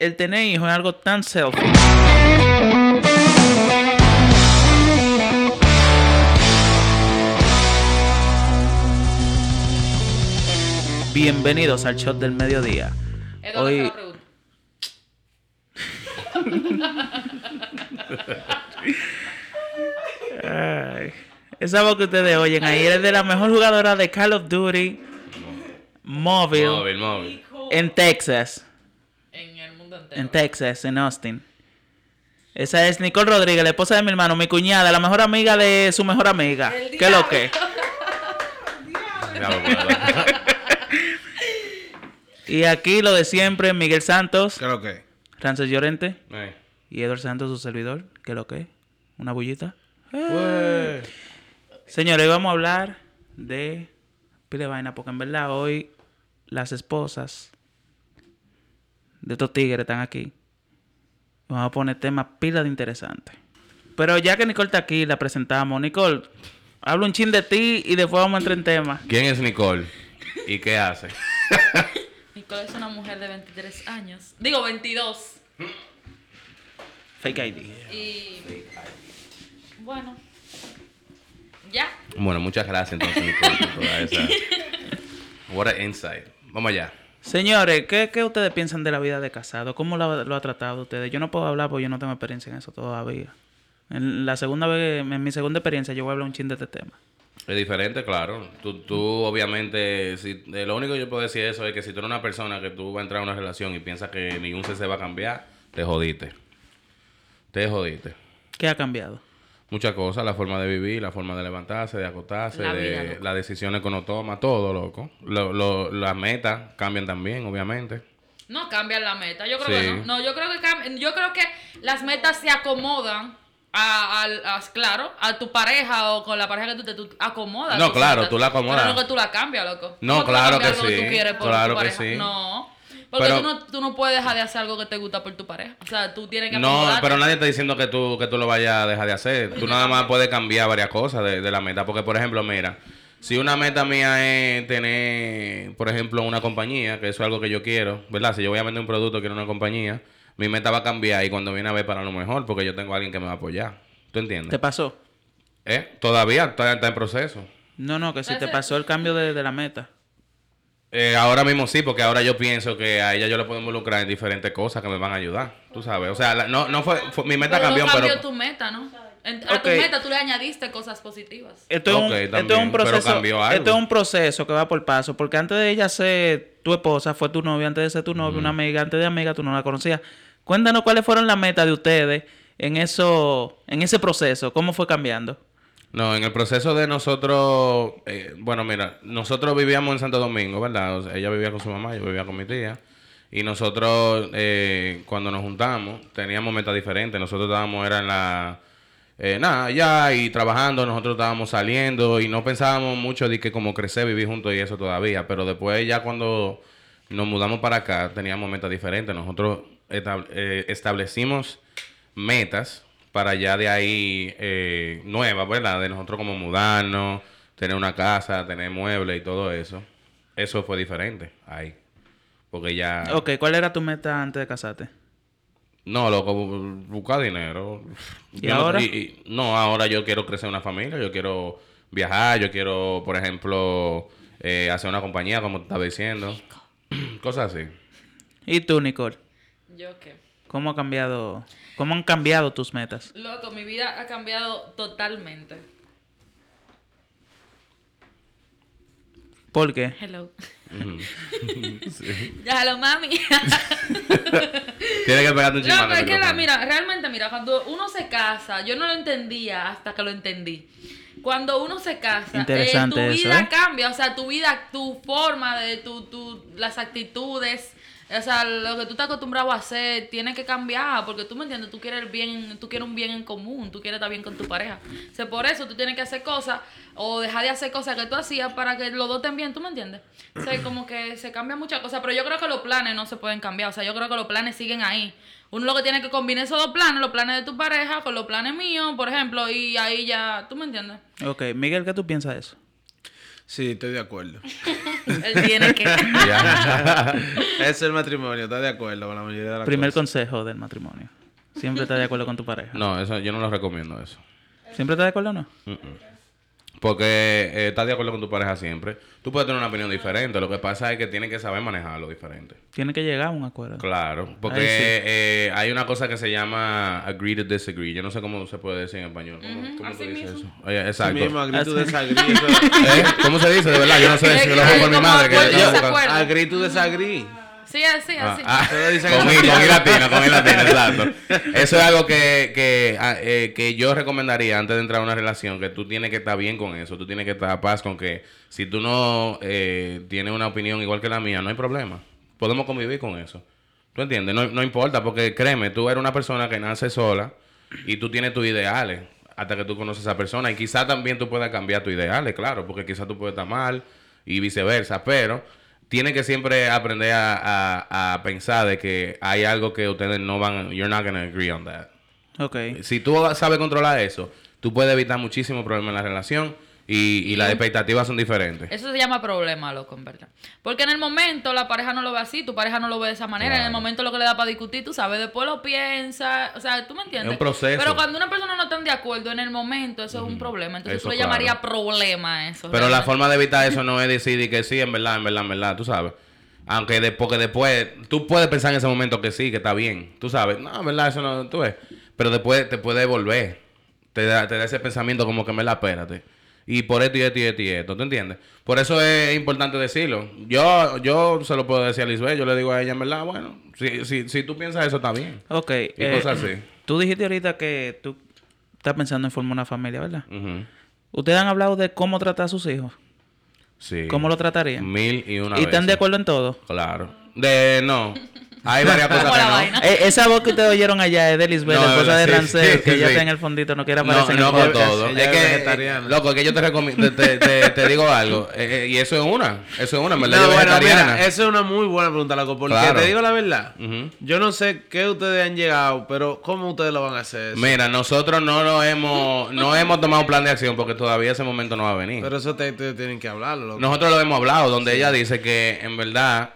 el tener hijos es algo tan selfish. Bienvenidos al shot del mediodía. Eduardo, Hoy-. Ay, esa voz que ustedes oyen ahí es de la mejor jugadora de Call of Duty móvil, Móvil, móvil. en Texas. En Texas, en Austin. Esa es Nicole Rodríguez, la esposa de mi hermano, mi cuñada, la mejor amiga de su mejor amiga. El ¿Qué es lo que? Y aquí lo de siempre, Miguel Santos, ¿Qué es lo que? Francis Llorente Eh. y Edward Santos, su servidor. ¿Qué es lo que? Una bullita. Señores, hoy vamos a hablar de pile de vaina, porque en verdad hoy las esposas de estos tigres están aquí. Vamos a poner temas pila de interesantes. Pero ya que Nicole está aquí, la presentamos. Nicole, habla un chin de ti y después vamos a entrar en temas. ¿Quién es Nicole? ¿Y qué hace? Nicole es una mujer de 23 años. Digo, 22. Fake ID. Y. Bueno. Ya. Bueno, muchas gracias entonces, Nicole, por toda esa. What a insight. Vamos allá. Señores, ¿qué, qué ustedes piensan de la vida de casado? ¿Cómo lo, lo ha tratado ustedes? Yo no puedo hablar porque yo no tengo experiencia en eso todavía. En la segunda vez, en mi segunda experiencia, yo voy a hablar un chin de este tema. Es diferente, claro. Tú, tú obviamente, si, eh, lo único que yo puedo decir eso es que si tú eres una persona que tú vas a entrar a una relación y piensas que ningún se va a cambiar, te jodiste. Te jodiste. ¿Qué ha cambiado? Muchas cosas, la forma de vivir, la forma de levantarse, de acostarse, La de vida, las decisiones que uno toma, todo, loco. Lo, lo- las metas cambian también, obviamente. No cambian la meta. Yo creo Sí. que no. No, yo creo que cam- yo creo que las metas se acomodan a, a- claro, a tu pareja o con la pareja que tú te tú acomodas. No, tus claro, tú la acomodas. Pero no que tú la cambias, loco. No, ¿Cómo tú claro que lo sí, tú claro que sí. No. Porque Pero- tú, no, tú no puedes dejar de hacer algo que te gusta por tu pareja. O sea, tú tienes que No, acomodarte. pero nadie está diciendo que tú, que tú lo vayas a dejar de hacer. Tú nada más puedes cambiar varias cosas de, de la meta. Porque, por ejemplo, mira, si una meta mía es tener, por ejemplo, una compañía, que eso es algo que yo quiero, ¿verdad? Si yo voy a vender un producto, quiero una compañía, mi meta va a cambiar y cuando viene a ver para lo mejor, porque yo tengo a alguien que me va a apoyar. ¿Tú entiendes? ¿Te pasó? ¿Eh? Todavía está, está en proceso. No, no, que si te pasó el cambio de, de la meta. Eh, ahora mismo sí, porque ahora yo pienso que a ella yo le puedo involucrar en diferentes cosas que me van a ayudar. Tú sabes. O sea, la- no, no fue, fue- mi meta Pero cambió, no cambió pero... tu meta, ¿no? En- a tu meta tú le añadiste cosas positivas. Esto, es un, Ok, esto es también, un pero proceso. cambió algo. Esto es un proceso que va por paso. Porque antes de ella ser tu esposa, fue tu novia. Antes de ser tu novia, una amiga. Antes de amiga, tú no la conocías. Cuéntanos cuáles fueron las metas de ustedes en eso, en ese proceso. ¿Cómo fue cambiando? No, en el proceso de nosotros, eh, bueno, mira, nosotros vivíamos en Santo Domingo, ¿verdad? Ella vivía con su mamá, yo vivía con mi tía. Y nosotros, eh, cuando nos juntamos, teníamos metas diferentes. Nosotros estábamos, en la, eh, nada, ya y trabajando, nosotros estábamos saliendo y no pensábamos mucho de que como crecer, vivir juntos y eso todavía. Pero después ya cuando nos mudamos para acá, teníamos metas diferentes. Nosotros eh, establecimos metas para ya de ahí eh, nuevas, ¿verdad? De nosotros como mudarnos, tener una casa, tener muebles y todo eso. Eso fue diferente ahí. Porque ya... Ok, ¿cuál era tu meta antes de casarte? No, loco, bu- buscar dinero. ¿Y Yo no- ahora? y- no, ahora yo quiero crecer una familia, yo quiero viajar, yo quiero, por ejemplo, eh, hacer una compañía, como te estaba diciendo. Cosas así. ¿Y tú, Nicole? ¿Yo qué? ¿Cómo ha cambiado? ¿Cómo han cambiado tus metas? Loco, mi vida ha cambiado totalmente. ¿Por qué? Hello. Sí. Ya, hello, mami. Tienes que pegarte un No, chismán pero al es que la, mira, realmente, mira, cuando uno se casa, yo no lo entendía hasta que lo entendí. Cuando uno se casa, eh, tu eso, vida ¿eh? cambia, o sea, tu vida, tu forma de tu, tu, las actitudes, o sea, lo que tú estás acostumbrado a hacer tiene que cambiar, porque tú me entiendes, tú quieres bien, tú quieres un bien en común, tú quieres estar bien con tu pareja. O sea, por eso tú tienes que hacer cosas o dejar de hacer cosas que tú hacías para que los dos estén bien, ¿tú me entiendes? O sea, como que se cambian muchas cosas, pero yo creo que los planes no se pueden cambiar, o sea, yo creo que los planes siguen ahí. Uno lo que tiene que combinar esos dos planes, los planes de tu pareja con los planes míos, por ejemplo, y ahí ya, ¿tú me entiendes? Ok, Miguel, ¿qué tú piensas de eso? Sí, estoy de acuerdo. Él tiene que. Es el matrimonio, ¿estás de acuerdo con la mayoría de las Primer cosas? consejo del matrimonio. Siempre estás de acuerdo con tu pareja. No, eso yo no lo recomiendo eso. ¿Siempre estás de acuerdo o no? Porque eh, estás de acuerdo con tu pareja siempre. Tú puedes tener una opinión diferente. Lo que pasa es que tienes que saber manejarlo diferente. Tiene que llegar a un acuerdo. Claro. Porque sí. eh, hay una cosa que se llama agree to disagree. Yo no sé cómo se puede decir en español. ¿Cómo, se dice mismo. eso? Oye, Sí exacto. mismo, agree to disagree. ¿Eh? ¿Cómo se dice? De verdad, yo no sé. Si lo que hago es por mi madre. Que. Agree to disagree. Sí, así, Ah, así. ah, dice con, con latina, exacto. Eso es algo que, que, ah, eh, que yo recomendaría antes de entrar a una relación, que tú tienes que estar bien con eso, tú tienes que estar a paz con que si tú no eh, tienes una opinión igual que la mía, no hay problema. Podemos convivir con eso. ¿Tú entiendes? No, no importa, porque créeme, tú eres una persona que nace sola y tú tienes tus ideales hasta que tú conoces a esa persona. Y quizá también tú puedas cambiar tus ideales, claro, porque quizá tú puedes estar mal y viceversa, pero tienes que siempre aprender a, a- a pensar de que hay algo que ustedes no van, you're not gonna agree on that. Ok. Si tú sabes controlar eso, tú puedes evitar muchísimos problemas en la relación y, y las expectativas son diferentes. Eso se llama problema, loco, en verdad. Porque en el momento la pareja no lo ve así, tu pareja no lo ve de esa manera. En el momento lo que le da para discutir, tú sabes, después lo piensa. O sea, tú me entiendes. Es un proceso. Pero cuando una persona no está de acuerdo en el momento, eso es un problema. Entonces Eso, tú le claro. llamarías problema eso. Pero la forma de evitar eso no es decir que sí, en verdad, en verdad, en verdad, tú sabes. Aunque de, porque después, tú puedes pensar en ese momento que sí, que está bien, tú sabes. No, en verdad, eso no, tú ves. Pero después te puede volver. Te da, te da ese pensamiento como que me la espérate. Y por esto y esto y esto y esto, ¿tú entiendes? Por eso es importante decirlo. Yo yo se lo puedo decir a Lisbeth, yo le digo a ella, en verdad, bueno, si, si, si tú piensas eso, está bien. Ok. Y eh, cosas así. Tú dijiste ahorita que tú estás pensando en formar una familia, ¿verdad? Ujú. ¿Ustedes han hablado de cómo tratar a sus hijos? Sí. ¿Cómo lo tratarían? Mil y una ¿Y están de acuerdo en todo? Claro. De, no. Hay varias cosas que no. vaina. Eh, esa voz que ustedes oyeron allá es de Lisbeth, No, esposa de sí, Rancel, sí, que ella sí. está en el fondito, no quiere No, aparecer en no el por podcast. todo. Ella Es es que, vegetariana. loco, es que yo te recomiendo, te, te, te digo algo. eh, eh, y eso es una. Eso es una, en verdad. No, yo bueno, vegetariana. mira, eso es una muy buena pregunta, loco. Porque Claro. te digo la verdad. Ujú. Yo no sé qué ustedes han llegado, pero ¿cómo ustedes lo van a hacer? eso? Mira, nosotros no lo hemos, no hemos tomado un plan de acción porque todavía ese momento no va a venir. Pero eso te, te tienen que hablarlo, loco. Nosotros lo hemos hablado, donde ella dice que en verdad,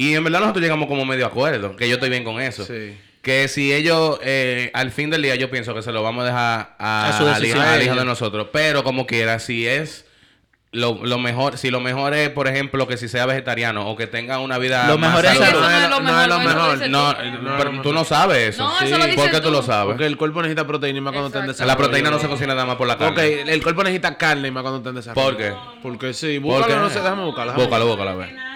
y en verdad nosotros llegamos como medio acuerdo, que yo estoy bien con eso. Sí. Que si ellos, eh, al fin del día, yo pienso que se lo vamos a dejar a, A su al, hijo, decisión. al hijo de nosotros. Pero como quiera, si es lo, lo mejor, si lo mejor es, por ejemplo, que si sea vegetariano o que tenga una vida Lo más mejor es saludable. Eso no es lo No es mejor. lo No, tú. No, pero tú no. sabes eso. No, eso lo ¿Por qué tú lo sabes? Porque el cuerpo necesita proteína y más cuando está en desarrollo. La proteína no se cocina nada más por la carne. Porque el cuerpo necesita carne y más cuando está en desarrollo. ¿Por qué? Porque sí, ¿Por búscalo, qué? no sé, déjame buscarlo. déjame Búscalo, búscalo, a ver.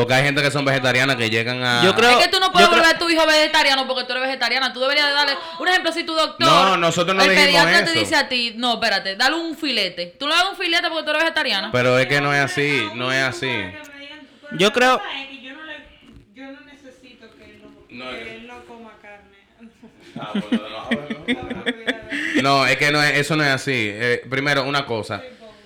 Porque hay gente que son vegetarianas que llegan a... Yo creo- Es que tú no puedes creo- volver a tu hijo vegetariano porque tú eres vegetariana. Tú deberías de darle. Un ejemplo, si tu doctor. No, nosotros no El dijimos pediatra eso. te dice a ti, no, espérate, dale un filete. Tú le das un filete porque tú eres vegetariana. Pero es que no es así, no es así. Yo creo- yo no, le, yo no necesito que es- él no coma carne. No, es que no es- eso no es así. Eh, primero, una cosa.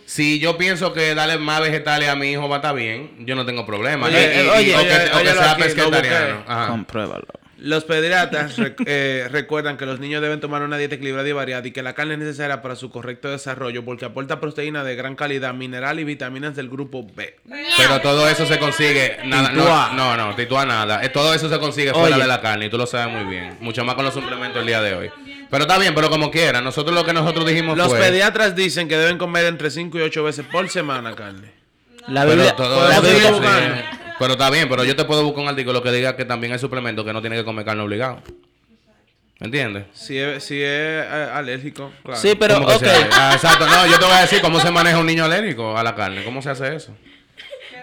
Si yo pienso que darle más vegetales a mi hijo va a estar bien, yo no tengo problema. Oye, Y- oye, o que, oye, o que óyelo sea aquí, lo. Compruébalo. Los pediatras rec- eh, recuerdan que los niños deben tomar una dieta equilibrada y variada y que la carne es necesaria para su correcto desarrollo porque aporta proteína de gran calidad, mineral y vitaminas del grupo B. Pero todo eso se consigue. Nada, no, no, no, titúa nada. Eh, Todo eso se consigue fuera Oye. de la carne y tú lo sabes muy bien. Mucho más con los suplementos el día de hoy. Pero está bien, pero como quiera. Nosotros lo que nosotros dijimos Los fue. pediatras dicen que deben comer entre 5 y 8 veces por semana carne. La Pero, Biblia, todo la eso Biblia- sí, buscando. pero está bien, pero yo te puedo buscar un artículo que diga que también hay suplementos que no tiene que comer carne obligado. ¿Entiendes? Si es, si es eh, alérgico, claro. Sí, pero, ¿Cómo que ok. Ah, exacto. No, yo te voy a decir cómo se maneja un niño alérgico a la carne. ¿Cómo se hace eso?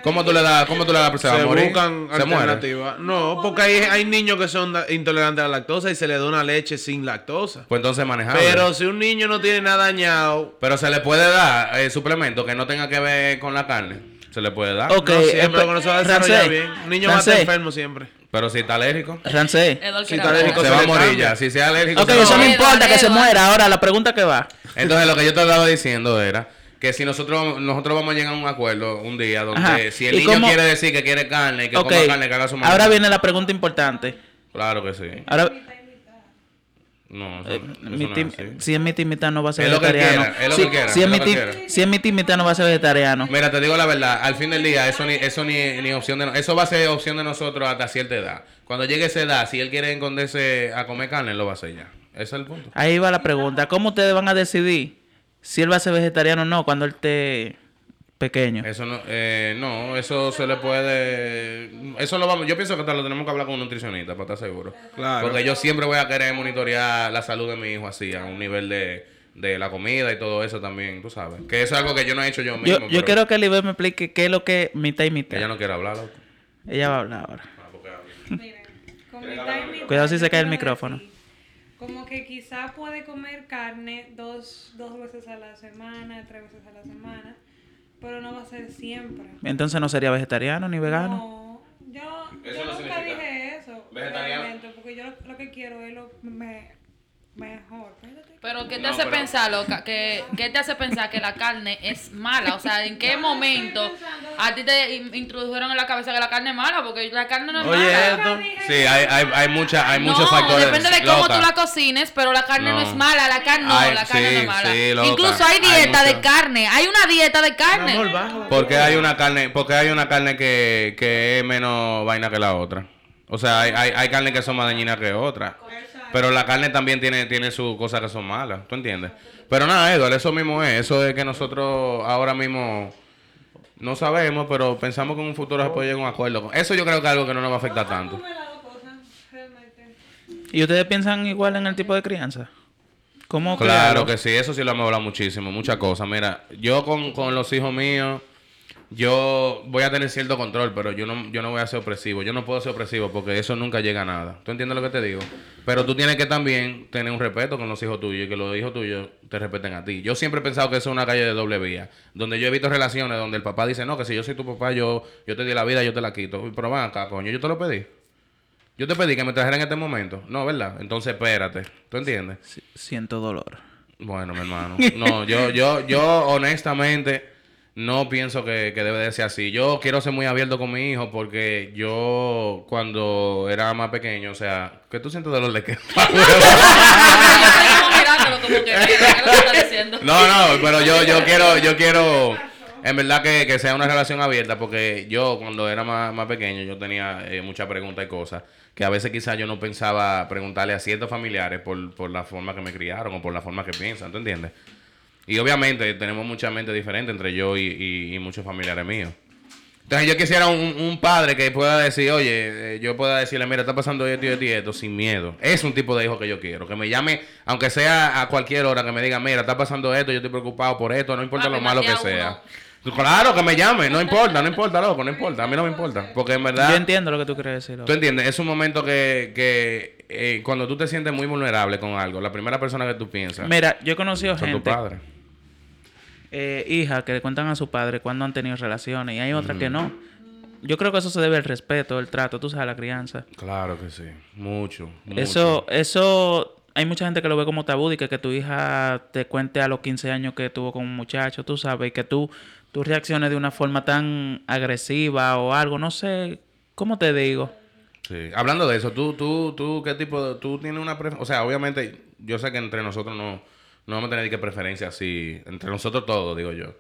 ¿Cómo tú le das, cómo tú le das? ¿Se va a se morir? buscan alternativas. No, porque hay, hay niños que son intolerantes a la lactosa y se le da una leche sin lactosa. Pues entonces manejable. Pero si un niño no tiene nada dañado, Pero se le puede dar eh, suplemento que no tenga que ver con la carne. Se le puede dar. Ok, no siempre eh, cuando se va a desarrollar Rancé, bien. Un niño va a estar Rancé. enfermo siempre. Pero si está alérgico, Rancé. Si está alérgico, se se va a morir ya. Si sea alérgico, Ok, se va a eso no importa que se muera. Ahora, la pregunta que va. Entonces lo que yo te estaba diciendo era que si nosotros nosotros vamos a llegar a un acuerdo un día donde Ajá. si el ¿Y niño cómo- quiere decir que quiere carne y que Ok, coma carne, que haga su ahora viene la pregunta importante. Claro que sí. Ahora, No, eso, Eh, eso mi no es si es mitad no va a ser vegetariano. si, es que mitad- no va a ser vegetariano. Mira, te digo la verdad, al fin del día, eso ni, eso ni, ni opción de eso va a ser opción de nosotros hasta cierta edad. Cuando llegue esa edad, si él quiere esconderse a comer carne, lo va a hacer ya. Ese es el punto. Ahí va la pregunta. ¿Cómo ustedes van a decidir si él va a ser vegetariano o no cuando él esté pequeño? Eso no, eh, no, eso se le puede, eso lo vamos, yo pienso que hasta lo tenemos que hablar con un nutricionista para estar seguro. Claro. Porque yo siempre voy a querer monitorear la salud de mi hijo así, a un nivel de, de la comida y todo eso también, tú sabes. Que eso es algo que yo no he hecho yo mismo. Yo, yo pero quiero que Libet me explique qué es lo que es mitad y mitad. ella no quiere hablar, loco. Ella va a hablar ahora. Ah, porque habla. Miren, con mitad y mitad, Cuidado si se cae el micrófono. Como que quizá puede comer carne dos, dos veces a la semana, tres veces a la semana, pero no va a ser siempre. Entonces no sería vegetariano ni vegano. No, yo, nunca significa dije eso. vegetariano. porque yo lo, lo que quiero es lo me- mejor. Pero ¿qué te No, hace pero- pensar, loca? Que, ¿Qué te hace pensar que la carne es mala? O sea, ¿en qué momento a ti te in- introdujeron en la cabeza que la carne es mala? Porque la carne no es Oye, mala. esto. Sí, hay, hay, hay, mucha, hay muchos no, factores. depende de cómo loca. tú la cocines, pero la carne no, No. es mala, la carne no, Ay, la carne sí, no es mala. sí, loca. Incluso hay Hay dieta de mucho. carne, hay una dieta de carne. Amor, baja. Porque hay una carne, porque hay una carne que, que es menos vaina que la otra. O sea, hay, hay, hay carne que son más dañinas que otras. Pero la carne también tiene, tiene sus cosas que son malas, ¿tú entiendes? Pero nada, Eduardo, eso mismo es. Eso es que nosotros ahora mismo no sabemos, pero pensamos que en un futuro se puede llegar a un acuerdo. Eso yo creo que es algo que no nos va a afectar tanto. ¿Y ustedes piensan igual en el tipo de crianza? ¿Cómo Claro que sí, eso sí lo hemos hablado muchísimo, muchas cosas. Mira, yo con, con los hijos míos, yo voy a tener cierto control, pero yo no, yo no voy a ser opresivo. Yo no puedo ser opresivo porque eso nunca llega a nada. ¿Tú entiendes lo que te digo? Pero tú tienes que también tener un respeto con los hijos tuyos y que los hijos tuyos te respeten a ti. Yo siempre he pensado que eso es una calle de doble vía, donde yo he visto relaciones donde el papá dice, no, que si yo soy tu papá, yo, yo te di la vida, yo te la quito. Pero van acá, coño, yo te lo pedí. Yo te pedí que me trajeran en este momento. No, ¿verdad? Entonces espérate. ¿Tú entiendes? Si- Siento dolor. Bueno, mi hermano. No, yo, yo, yo honestamente no pienso que, que debe de ser así. Yo quiero ser muy abierto con mi hijo porque yo cuando era más pequeño, o sea, ¿qué tú sientes de qué? Yo estoy como mirándolo como que, ¿qué es lo que está diciendo? No, no, pero yo, yo quiero, yo quiero, en verdad que, que sea una relación abierta, porque yo cuando era más, más pequeño, yo tenía eh, muchas preguntas y cosas, que a veces quizás yo no pensaba preguntarle a ciertos familiares por, por la forma que me criaron o por la forma que piensan, ¿tú entiendes? Y obviamente tenemos mucha mente diferente entre yo y, y- y muchos familiares míos. Entonces yo quisiera un, un padre que pueda decir, oye, eh, yo pueda decirle, mira, está pasando esto y esto y esto, sin miedo. Es un tipo de hijo que yo quiero. Que me llame, aunque sea a cualquier hora, que me diga, mira, está pasando esto, yo estoy preocupado por esto, no importa Papi, lo malo que sea. Claro, que me llame, no importa, no importa, loco, no importa, a mí no me importa. Porque en verdad... Yo entiendo lo que tú quieres decir. loco. Tú entiendes, es un momento que, que eh, cuando tú te sientes muy vulnerable con algo, la primera persona que tú piensas Mira, yo he conocido son tu gente, padre. eh, hijas, que le cuentan a su padre cuando han tenido relaciones y hay otras que no. Yo creo que eso se debe al respeto, el trato, tú sabes, la crianza. Claro que sí, mucho. mucho. Eso, eso, hay mucha gente que lo ve como tabú y que, que tu hija te cuente a los 15 años que tuvo con un muchacho, tú sabes, y que tú, tú reacciones de una forma tan agresiva o algo, no sé, ¿cómo te digo? Sí. Hablando de eso, tú, tú, tú, ¿qué tipo de, tú tienes una preferencia? O sea, obviamente, yo sé que entre nosotros no, no vamos a tener que preferencia así, entre nosotros todos, digo yo,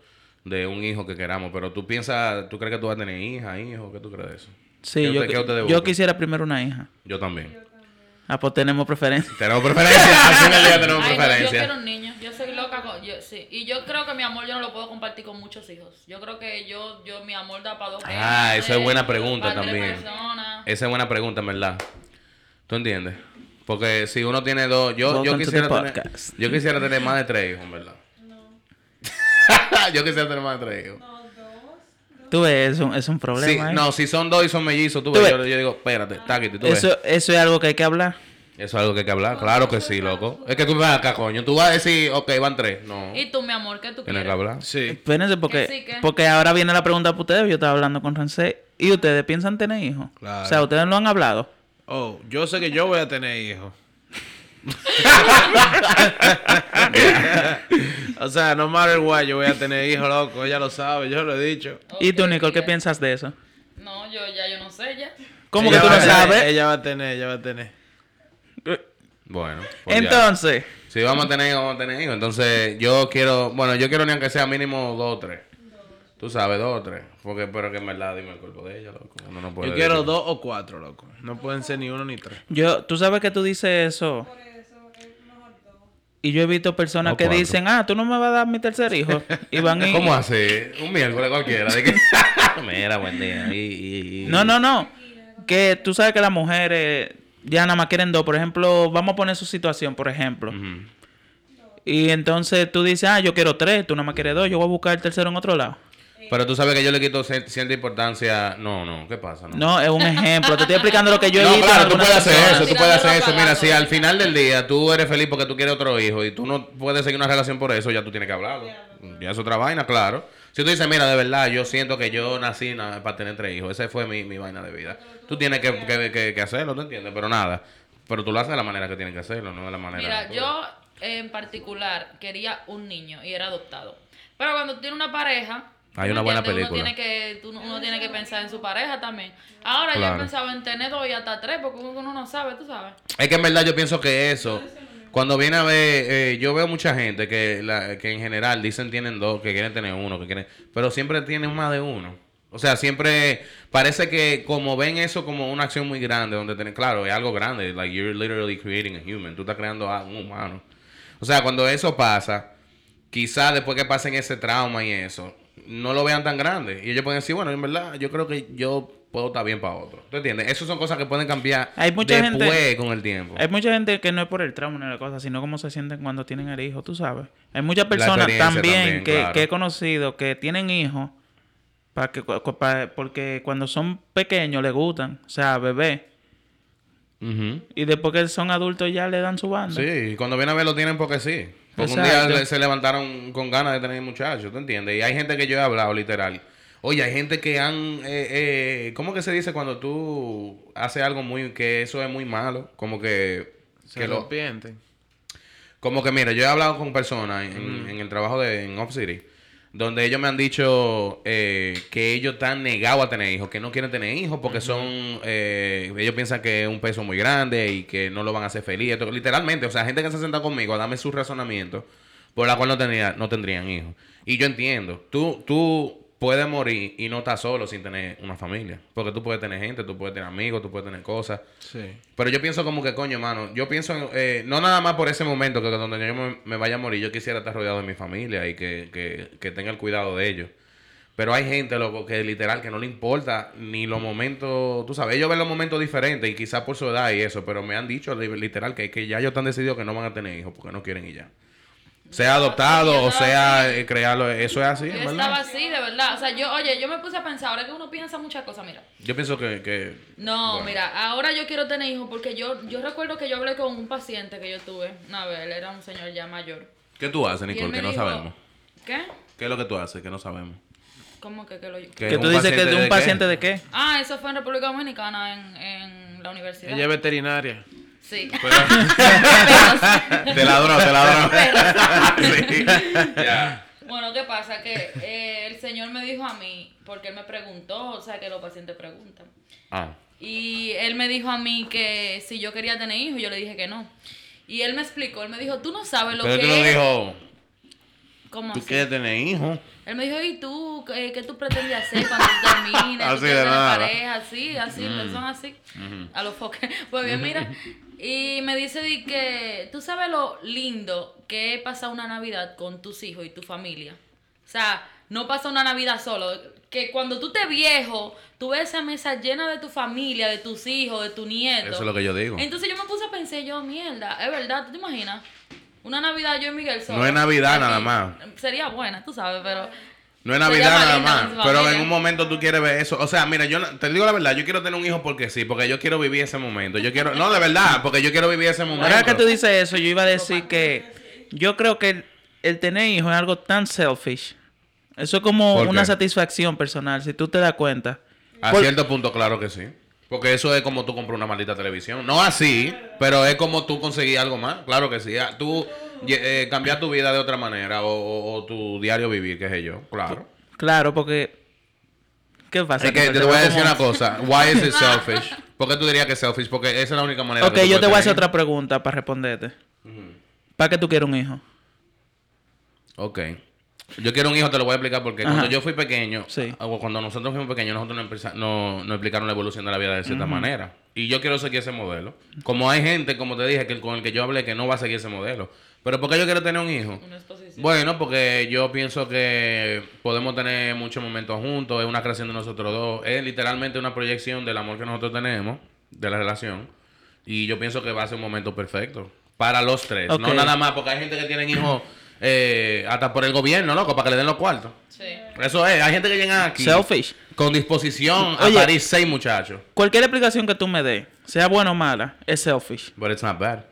de un hijo que queramos, pero tú piensas, ¿tú crees que tú vas a tener hija, hijo? ¿Qué tú crees de eso? Sí, ¿Qué yo, usted- yo quisiera primero una hija. Yo también. Ah, pues tenemos preferencia. Tenemos preferencia, al fin del día tenemos Ay, no, yo preferencia. quiero un niño. Yo soy loca yo, sí. Y yo creo que mi amor yo no lo puedo compartir con muchos hijos. Yo creo que yo, yo mi amor da para dos. Ah, eso es buena pregunta también. personas. Esa es buena pregunta, en verdad. ¿Tú entiendes? Porque si uno tiene dos, yo, yo quisiera tener, yo quisiera tener más de tres hijos, en verdad. yo quisiera tener más de tres hijos. Tú ves, es un, es un Sí, problema. ¿eh? no, si son dos y son mellizos, tú, Tú ves, ves. yo, yo digo, espérate, táquete, tú ves. eso, eso es algo que hay que hablar. Eso es algo que hay que hablar, claro que sí, loco. Es que tú vas acá, coño, tú vas a decir, ok, van tres. No, ¿Y tú, mi amor, qué tú tienes quieres? que hablar. Sí. Espérense, porque, Que sí, que- porque ahora viene la pregunta para ustedes. Yo estaba hablando con Rancé. ¿Y ustedes piensan tener hijos? Claro. O sea, ustedes lo han hablado. Oh, yo sé que yo voy a tener hijos. o sea, no matter what, yo voy a tener hijos, loco. Ella lo sabe, yo lo he dicho. ¿Y tú, Ok, Nicole, qué piensas de eso? No, yo ya yo no sé ya. ¿Cómo Ella que tú va no a tener- sabes? Ella va a tener, ella va a tener. Bueno. pues ya. Entonces, Si vamos a tener hijos, vamos a tener hijos. Entonces, yo quiero, bueno, yo quiero ni aunque sea mínimo dos o tres. Tú sabes, dos o tres. Porque, pero que en verdad, dime el cuerpo de ella, loco. Uno no puede Yo quiero decir- dos o cuatro, loco. No pueden ser ni uno ni tres. yo, tú sabes que tú dices eso. Por eso es mejor dos. Y yo he visto personas que cuatro. dicen, ah, tú no me vas a dar mi tercer hijo. Y van y... ¿Cómo así? Un miércoles cualquiera. De que... Mira, buen día. Y, y- y- No, no, no. Que tú sabes que las mujeres ya nada más quieren dos. Por ejemplo, vamos a poner su situación, por ejemplo. Ujú. Y entonces tú dices, ah, yo quiero tres, tú nada más quieres dos, yo voy a buscar el tercero en otro lado. Pero tú sabes que yo le quito cier- cierta importancia. No, no, ¿qué pasa? No, No, es un ejemplo. Te estoy explicando lo que yo he No, visto. en claro, tú puedes hacer personas. eso, tú puedes hacer eso. Mira, si al final del día tú eres feliz porque tú quieres otro hijo y tú no puedes seguir una relación por eso, ya tú tienes que hablarlo. Ya es otra vaina, claro. Si tú dices, mira, de verdad, yo siento que yo nací na- para tener tres hijos, esa fue mi, mi vaina de vida. Tú tienes que, que, que- que hacerlo, ¿tú entiendes? Pero nada. Pero tú lo haces de la manera que tienes que hacerlo, no de la manera... Mira, yo en particular quería un niño y era adoptado. Pero cuando tienes una pareja, Hay ¿tú una buena película. Uno tiene, que, uno tiene que pensar en su pareja también. Ahora yo Claro. he pensado en tener dos y hasta tres, porque uno no sabe, tú sabes. Es que en verdad yo pienso que eso, cuando viene a ver, eh, yo veo mucha gente que, la, que en general dicen tienen dos, que quieren tener uno, que quieren, pero siempre tienen más de uno. O sea, siempre parece que como ven eso como una acción muy grande, donde tienen, claro, es algo grande, like you're literally creating a human, tú estás creando a un humano. O sea, cuando eso pasa, quizás después que pasen ese trauma y eso, no lo vean tan grande. Y ellos pueden decir, bueno, en verdad, yo creo que yo puedo estar bien para otro. ¿Tú entiendes? Esas son cosas que pueden cambiar Hay mucha después gente- con el tiempo. Hay mucha gente que no es por el trauma ni la cosa, sino cómo se sienten cuando tienen el hijo, tú sabes. Hay muchas personas también, también, que, claro. que he conocido que tienen hijos para que, cu- cu- pa- porque cuando son pequeños les gustan, o sea, bebé. Ujú. Y después que son adultos ya le dan su banda. Sí, cuando viene a ver lo tienen porque sí. Porque un día se levantaron con ganas de tener muchachos, ¿tú entiendes? Y hay gente que yo he hablado literal. Oye, hay gente que han... Eh, eh, ¿Cómo que se dice cuando tú haces algo muy... que eso es muy malo? Como que... Se que lo, como que mira, yo he hablado con personas en, en el trabajo de en Off City, donde ellos me han dicho eh, que ellos están negados a tener hijos, que no quieren tener hijos porque son, eh, ellos piensan que es un peso muy grande y que no lo van a hacer feliz. Esto- literalmente, o sea, gente que se senta conmigo a darme su razonamiento por la cual no, tenía, no tendrían hijos. Y yo entiendo, tú, tú puedes morir y no estás solo sin tener una familia, porque tú puedes tener gente, tú puedes tener amigos, tú puedes tener cosas. Sí. Pero yo pienso como que, coño, mano, yo pienso, en, eh, no nada más por ese momento, que donde yo me, me vaya a morir, yo quisiera estar rodeado de mi familia y que, que, que tenga el cuidado de ellos. Pero hay gente, loco, que literal, que no le importa ni los momentos, tú sabes, ellos ven los momentos diferentes y quizás por su edad y eso, pero me han dicho li- literal que, que ya ellos están decididos que no van a tener hijos porque no quieren y ya. Sea adoptado o sea eh, crearlo, eso es así, Yo ¿verdad? estaba así, de verdad. O sea, yo, oye, yo me puse a pensar, ahora que uno piensa muchas cosas, mira. Yo pienso que... que No, bueno. mira, ahora yo quiero tener hijos porque yo, yo recuerdo que yo hablé con un paciente que yo tuve una vez, él era un señor ya mayor. ¿Qué tú haces, Nicole? Que no dijo- sabemos. ¿Qué? ¿Qué es lo que tú haces? Que no sabemos. ¿Cómo que, que lo Que Que tú dices que es de un paciente de qué? Ah, eso fue en República Dominicana, en, en la universidad. Ella es veterinaria. Sí. Te dono, te la Pero- dono. Sí. Ya. Bueno, ¿qué pasa? Que eh, el señor me dijo a mí, porque él me preguntó, o sea, que los pacientes preguntan. Ah. Y él me dijo a mí que si yo quería tener hijos, yo le dije que no. Y él me explicó, él me dijo, tú no sabes lo Pero que tú no es. dijo, ¿Cómo tú así? quieres tener hijos. Él me dijo, ¿y tú qué, qué tú pretendes hacer cuando tú termines? Así ¿Tú de nada. pareja? Así, así, Mm. son así. A los foques. Pues bien, mira. Y me dice di que tú sabes lo lindo que es pasar una Navidad con tus hijos y tu familia. O sea, no pasa una Navidad solo. Que cuando tú te viejo, tú ves esa mesa llena de tu familia, de tus hijos, de tu nieto. Eso es lo que yo digo. Entonces yo me puse a pensar, yo, mierda, es verdad, ¿tú te imaginas? Una Navidad yo y Miguel solo. No es Navidad nada más. Sería buena, tú sabes, pero... No es Navidad nada más. Pero en un momento tú quieres ver eso. O sea, mira, yo te digo la verdad, yo quiero tener un hijo porque sí, porque yo quiero vivir ese momento. Yo quiero, no, de verdad, porque yo quiero vivir ese momento. Ahora que tú dices eso, yo iba a decir que yo creo que el, el tener hijos es algo tan selfish. Eso es como ¿Por una satisfacción personal, si tú te das cuenta. A Por- cierto punto, claro que sí. Porque eso es como tú compras una maldita televisión. No así, pero es como tú conseguir algo más. Claro que sí. Ah, Tú eh, cambiar tu vida de otra manera o, o- o tu diario vivir, qué sé yo. Claro. Claro, porque... ¿Qué pasa? Es que Te voy a decir como- una cosa. Why is it selfish? ¿Por qué tú dirías que es selfish? Porque esa es la única manera Ok, que tú yo te voy a hacer otra pregunta para responderte. ¿Para qué tú quieres un hijo? Ok. Yo quiero un hijo, te lo voy a explicar porque Ajá. cuando yo fui pequeño, Sí. o cuando nosotros fuimos pequeños, nosotros nos, empeza- no- nos explicaron la evolución de la vida de cierta manera. Y yo quiero seguir ese modelo. Como hay gente, como te dije, que con el que yo hablé, que no va a seguir ese modelo. Pero ¿por qué yo quiero tener un hijo? Una. Bueno, porque yo pienso que podemos tener muchos momentos juntos, es una creación de nosotros dos, es literalmente una proyección del amor que nosotros tenemos, de la relación, y yo pienso que va a ser un momento perfecto para los tres, no nada más, porque hay gente que tienen hijos eh, hasta por el gobierno, loco, para que le den los cuartos. Sí. Eso es, hay gente que llega aquí Selfish. con disposición Oye. a parir seis muchachos. Cualquier explicación que tú me des, sea buena o mala, es selfish. But it's not bad.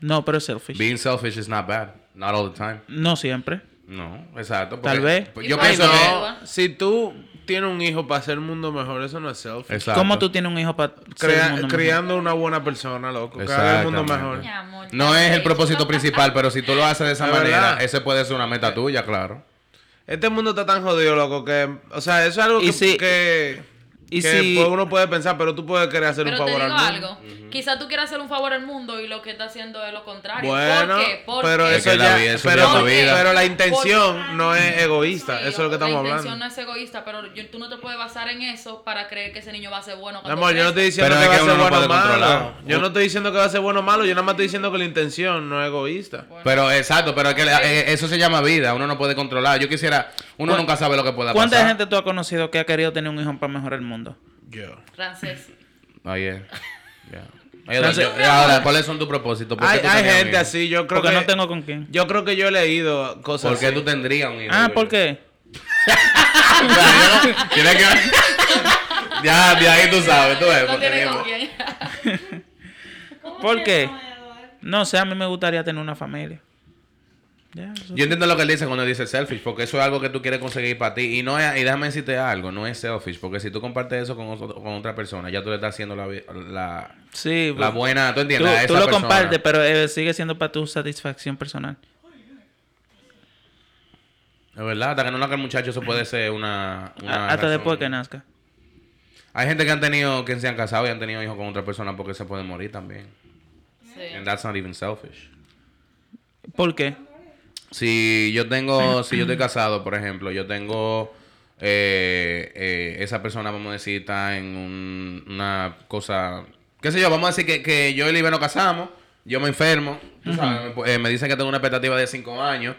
No, pero es selfish. Being selfish is not bad. Not all the time. No siempre. No, exacto. Tal vez. Yo pienso. No. Si tú tienes un hijo para hacer el mundo mejor, eso no es selfish. Exacto. ¿Cómo tú tienes un hijo para Crea- criando una buena persona, loco. Haga el mundo mejor. Mi amor, No es el propósito principal, pero si tú lo haces de esa Es manera, verdad. ese puede ser una meta tuya, claro. Este mundo está tan jodido, loco, que... O sea, eso es algo Y que... si- que, y que, si- pues, uno puede pensar, pero tú puedes querer hacer Pero un te favor digo al mundo. algo. Quizá tú quieras hacer un favor al mundo y lo que está haciendo es lo contrario. Bueno, ¿Por qué? Porque pero Es eso que la ya... vida- eso pero, la vida. pero la intención Porque- no es egoísta. Sí, eso es lo que estamos La hablando. intención no es egoísta, pero yo- tú no te puedes basar en eso para creer que ese niño va a ser bueno. Cuando amor, yo no estoy diciendo Pero que es va a que ser bueno o controlar. malo. Yo no estoy diciendo que va a ser bueno o malo. Yo nada más estoy diciendo que la intención no es egoísta. Pero exacto, pero es que eh, eso se llama vida, uno no puede controlar. Yo quisiera, uno ¿Cuán- nunca sabe lo que pueda ¿Cuánta pasar. gente tú has conocido que ha querido tener un hijo para mejorar el mundo? Yo. Francés. Oye, ya. Oye, Entonces- yo- ahora, ¿cuáles son tus propósitos? ¿Por qué Hay, tú gente así. Yo creo Porque que... no tengo con quién. Yo creo que yo he leído cosas ¿Por qué así. tú tendrías un hijo? Ah, ¿por qué? O sea, yo no- Tienes que... ya, de ahí tú sabes, tú ves. No porque tiene digo- con quién. ¿Por qué? No sé, a mí me gustaría tener una familia. Yo entiendo lo que él dice cuando dice selfish, porque eso es algo que tú quieres conseguir para ti. Y no es, y déjame decirte algo, no es selfish, porque si tú compartes eso con, otro- con otra persona, ya tú le estás haciendo la, la, Sí, la pues, buena, tú tú, entiendes, tú lo persona. compartes, pero eh, sigue siendo para tu satisfacción personal. Es verdad, hasta que no nazca el muchacho, eso puede ser una. una A- Hasta razón. después que nazca. Hay gente que han tenido, que se han casado y han tenido hijos con otra persona porque se pueden morir también. Sí. And that's not even selfish. ¿Por qué? Si yo tengo, si yo estoy casado, por ejemplo, yo tengo eh, eh, esa persona, vamos a decir, está en un- una cosa, qué sé yo, vamos a decir que, que yo y Libre nos casamos, yo me enfermo, tú sabes, me- eh, me dicen que tengo una expectativa de cinco años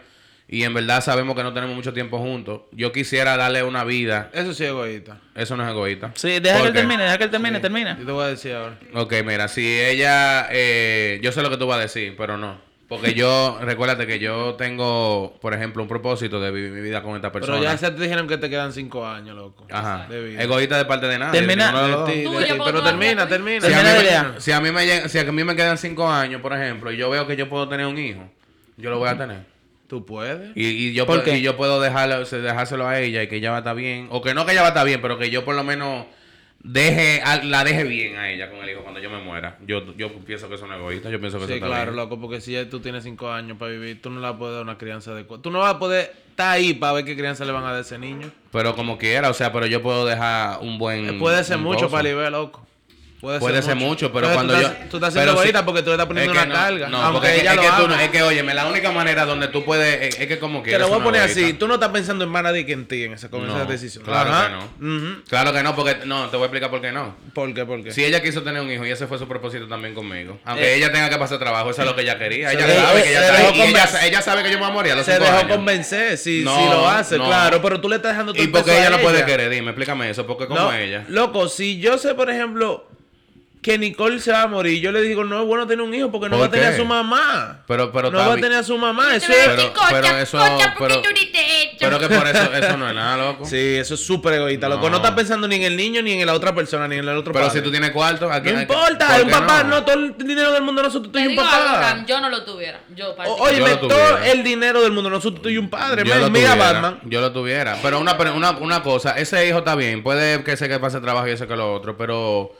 y en verdad sabemos que no tenemos mucho tiempo juntos. Yo quisiera darle una vida, Eso sí es egoísta. eso no es egoísta. Sí, deja que ¿Por él termine, deja que él termine, termina. Yo te voy a decir ahora. Ok, mira, si ella, eh, yo sé lo que tú vas a decir, pero no. Porque yo, recuérdate que yo tengo, por ejemplo, un propósito de vivir mi vida con esta persona. Pero ya se te dijeron que te quedan cinco años, loco. Ajá. De vida. Egoísta de parte de nadie. Termina- de ti, de ti. Pero termina, termina. Si a, mí me, si, a mí me si a mí me quedan cinco años, por ejemplo, y yo veo que yo puedo tener un hijo, yo lo voy a tener. Tú puedes. Y, y yo, ¿Por puedo, qué? y yo puedo dejarlo, o sea, dejárselo a ella y que ella va a estar bien. O que no que ella va a estar bien, pero que yo por lo menos deje la deje bien a ella con el hijo cuando yo me muera. Yo, yo pienso que eso no es egoísta. Yo pienso que Sí, eso claro, bien. loco, porque si ya tú tienes cinco años para vivir, tú no le vas a poder dar una crianza adecuada. Tú no vas a poder estar ahí para ver qué crianza le van a dar a ese niño. Pero como quiera, o sea, pero yo puedo dejar un buen. Eh, Puede ser mucho para Libé, loco. Puede ser mucho, pero cuando tú yo. Tú estás egoísta sí- porque tú le estás poniendo es que una no, carga. No, aunque porque es, ella es lo que tú no- es que, oye, la única manera donde tú puedes. Es, es que como Te quieras. lo voy a poner es así. Tú no estás pensando en más nadie que en ti en esa, con No, esa decisión. claro Ajá. que no. Claro que no, porque. No, te voy a explicar por qué no. ¿Por qué? ¿Por qué? Si ella quiso tener un hijo y ese fue su propósito también conmigo. Aunque Eh. ella tenga que pasar trabajo, eso es lo que ella quería. Ella sabe que ella ella, sabe que yo me voy a morir a los Se dejó convencer, si, lo hace, claro. Pero tú le estás dejando todo ¿Y el por peso qué a ella no puede querer? Dime, explícame eso. Porque como ella. Loco, si yo sé, por ejemplo, que Nicole se va a morir, yo le digo, no es bueno tener un hijo porque no ¿Por va a tener a su mamá. Pero, pero no va a tener a su mamá. Eso es... Pero- pero eso- pero-. Pero que por eso, eso no es nada, loco. Sí, eso es súper egoísta. Loco, No. no estás pensando ni en el niño, ni en la otra persona, ni en el otro Pero padre. si tú tienes cuarto, aquí No hay importa, ¿por es un papá, no? todo el dinero del mundo no sustituye un algo, papá. Ram, yo no lo tuviera. Yo, O- particularmente. Óyeme, Yo lo todo tuviera. el dinero del mundo no sustituye un padre. Yo Man, Mira tuviera, Batman. Yo lo tuviera. Pero una, pero una, una cosa, ese hijo está bien. Puede que se que pase trabajo y ese que lo otro, pero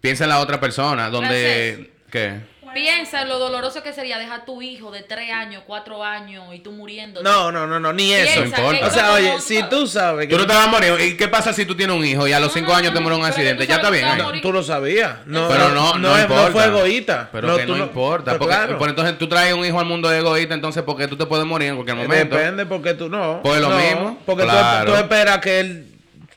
Piensa en la otra persona, donde... ¿Qué? Piensa en lo doloroso que sería dejar a tu hijo de tres años, cuatro años y tú muriendo. No, no, no, no, ni eso. Importa. O sea, oye, si tú sabes que. Tú no te vas a morir. ¿Y qué pasa si tú tienes un hijo y a los cinco años te muere un accidente? Ya está bien. No, tú lo sabías. No, pero no, no, es, importa. fue egoísta. Pero que no, importa. Porque, entonces tú traes un hijo al mundo de egoísta, entonces porque tú te puedes morir en cualquier eh, momento. Depende, porque tú no. Pues lo mismo. Porque tú esperas que él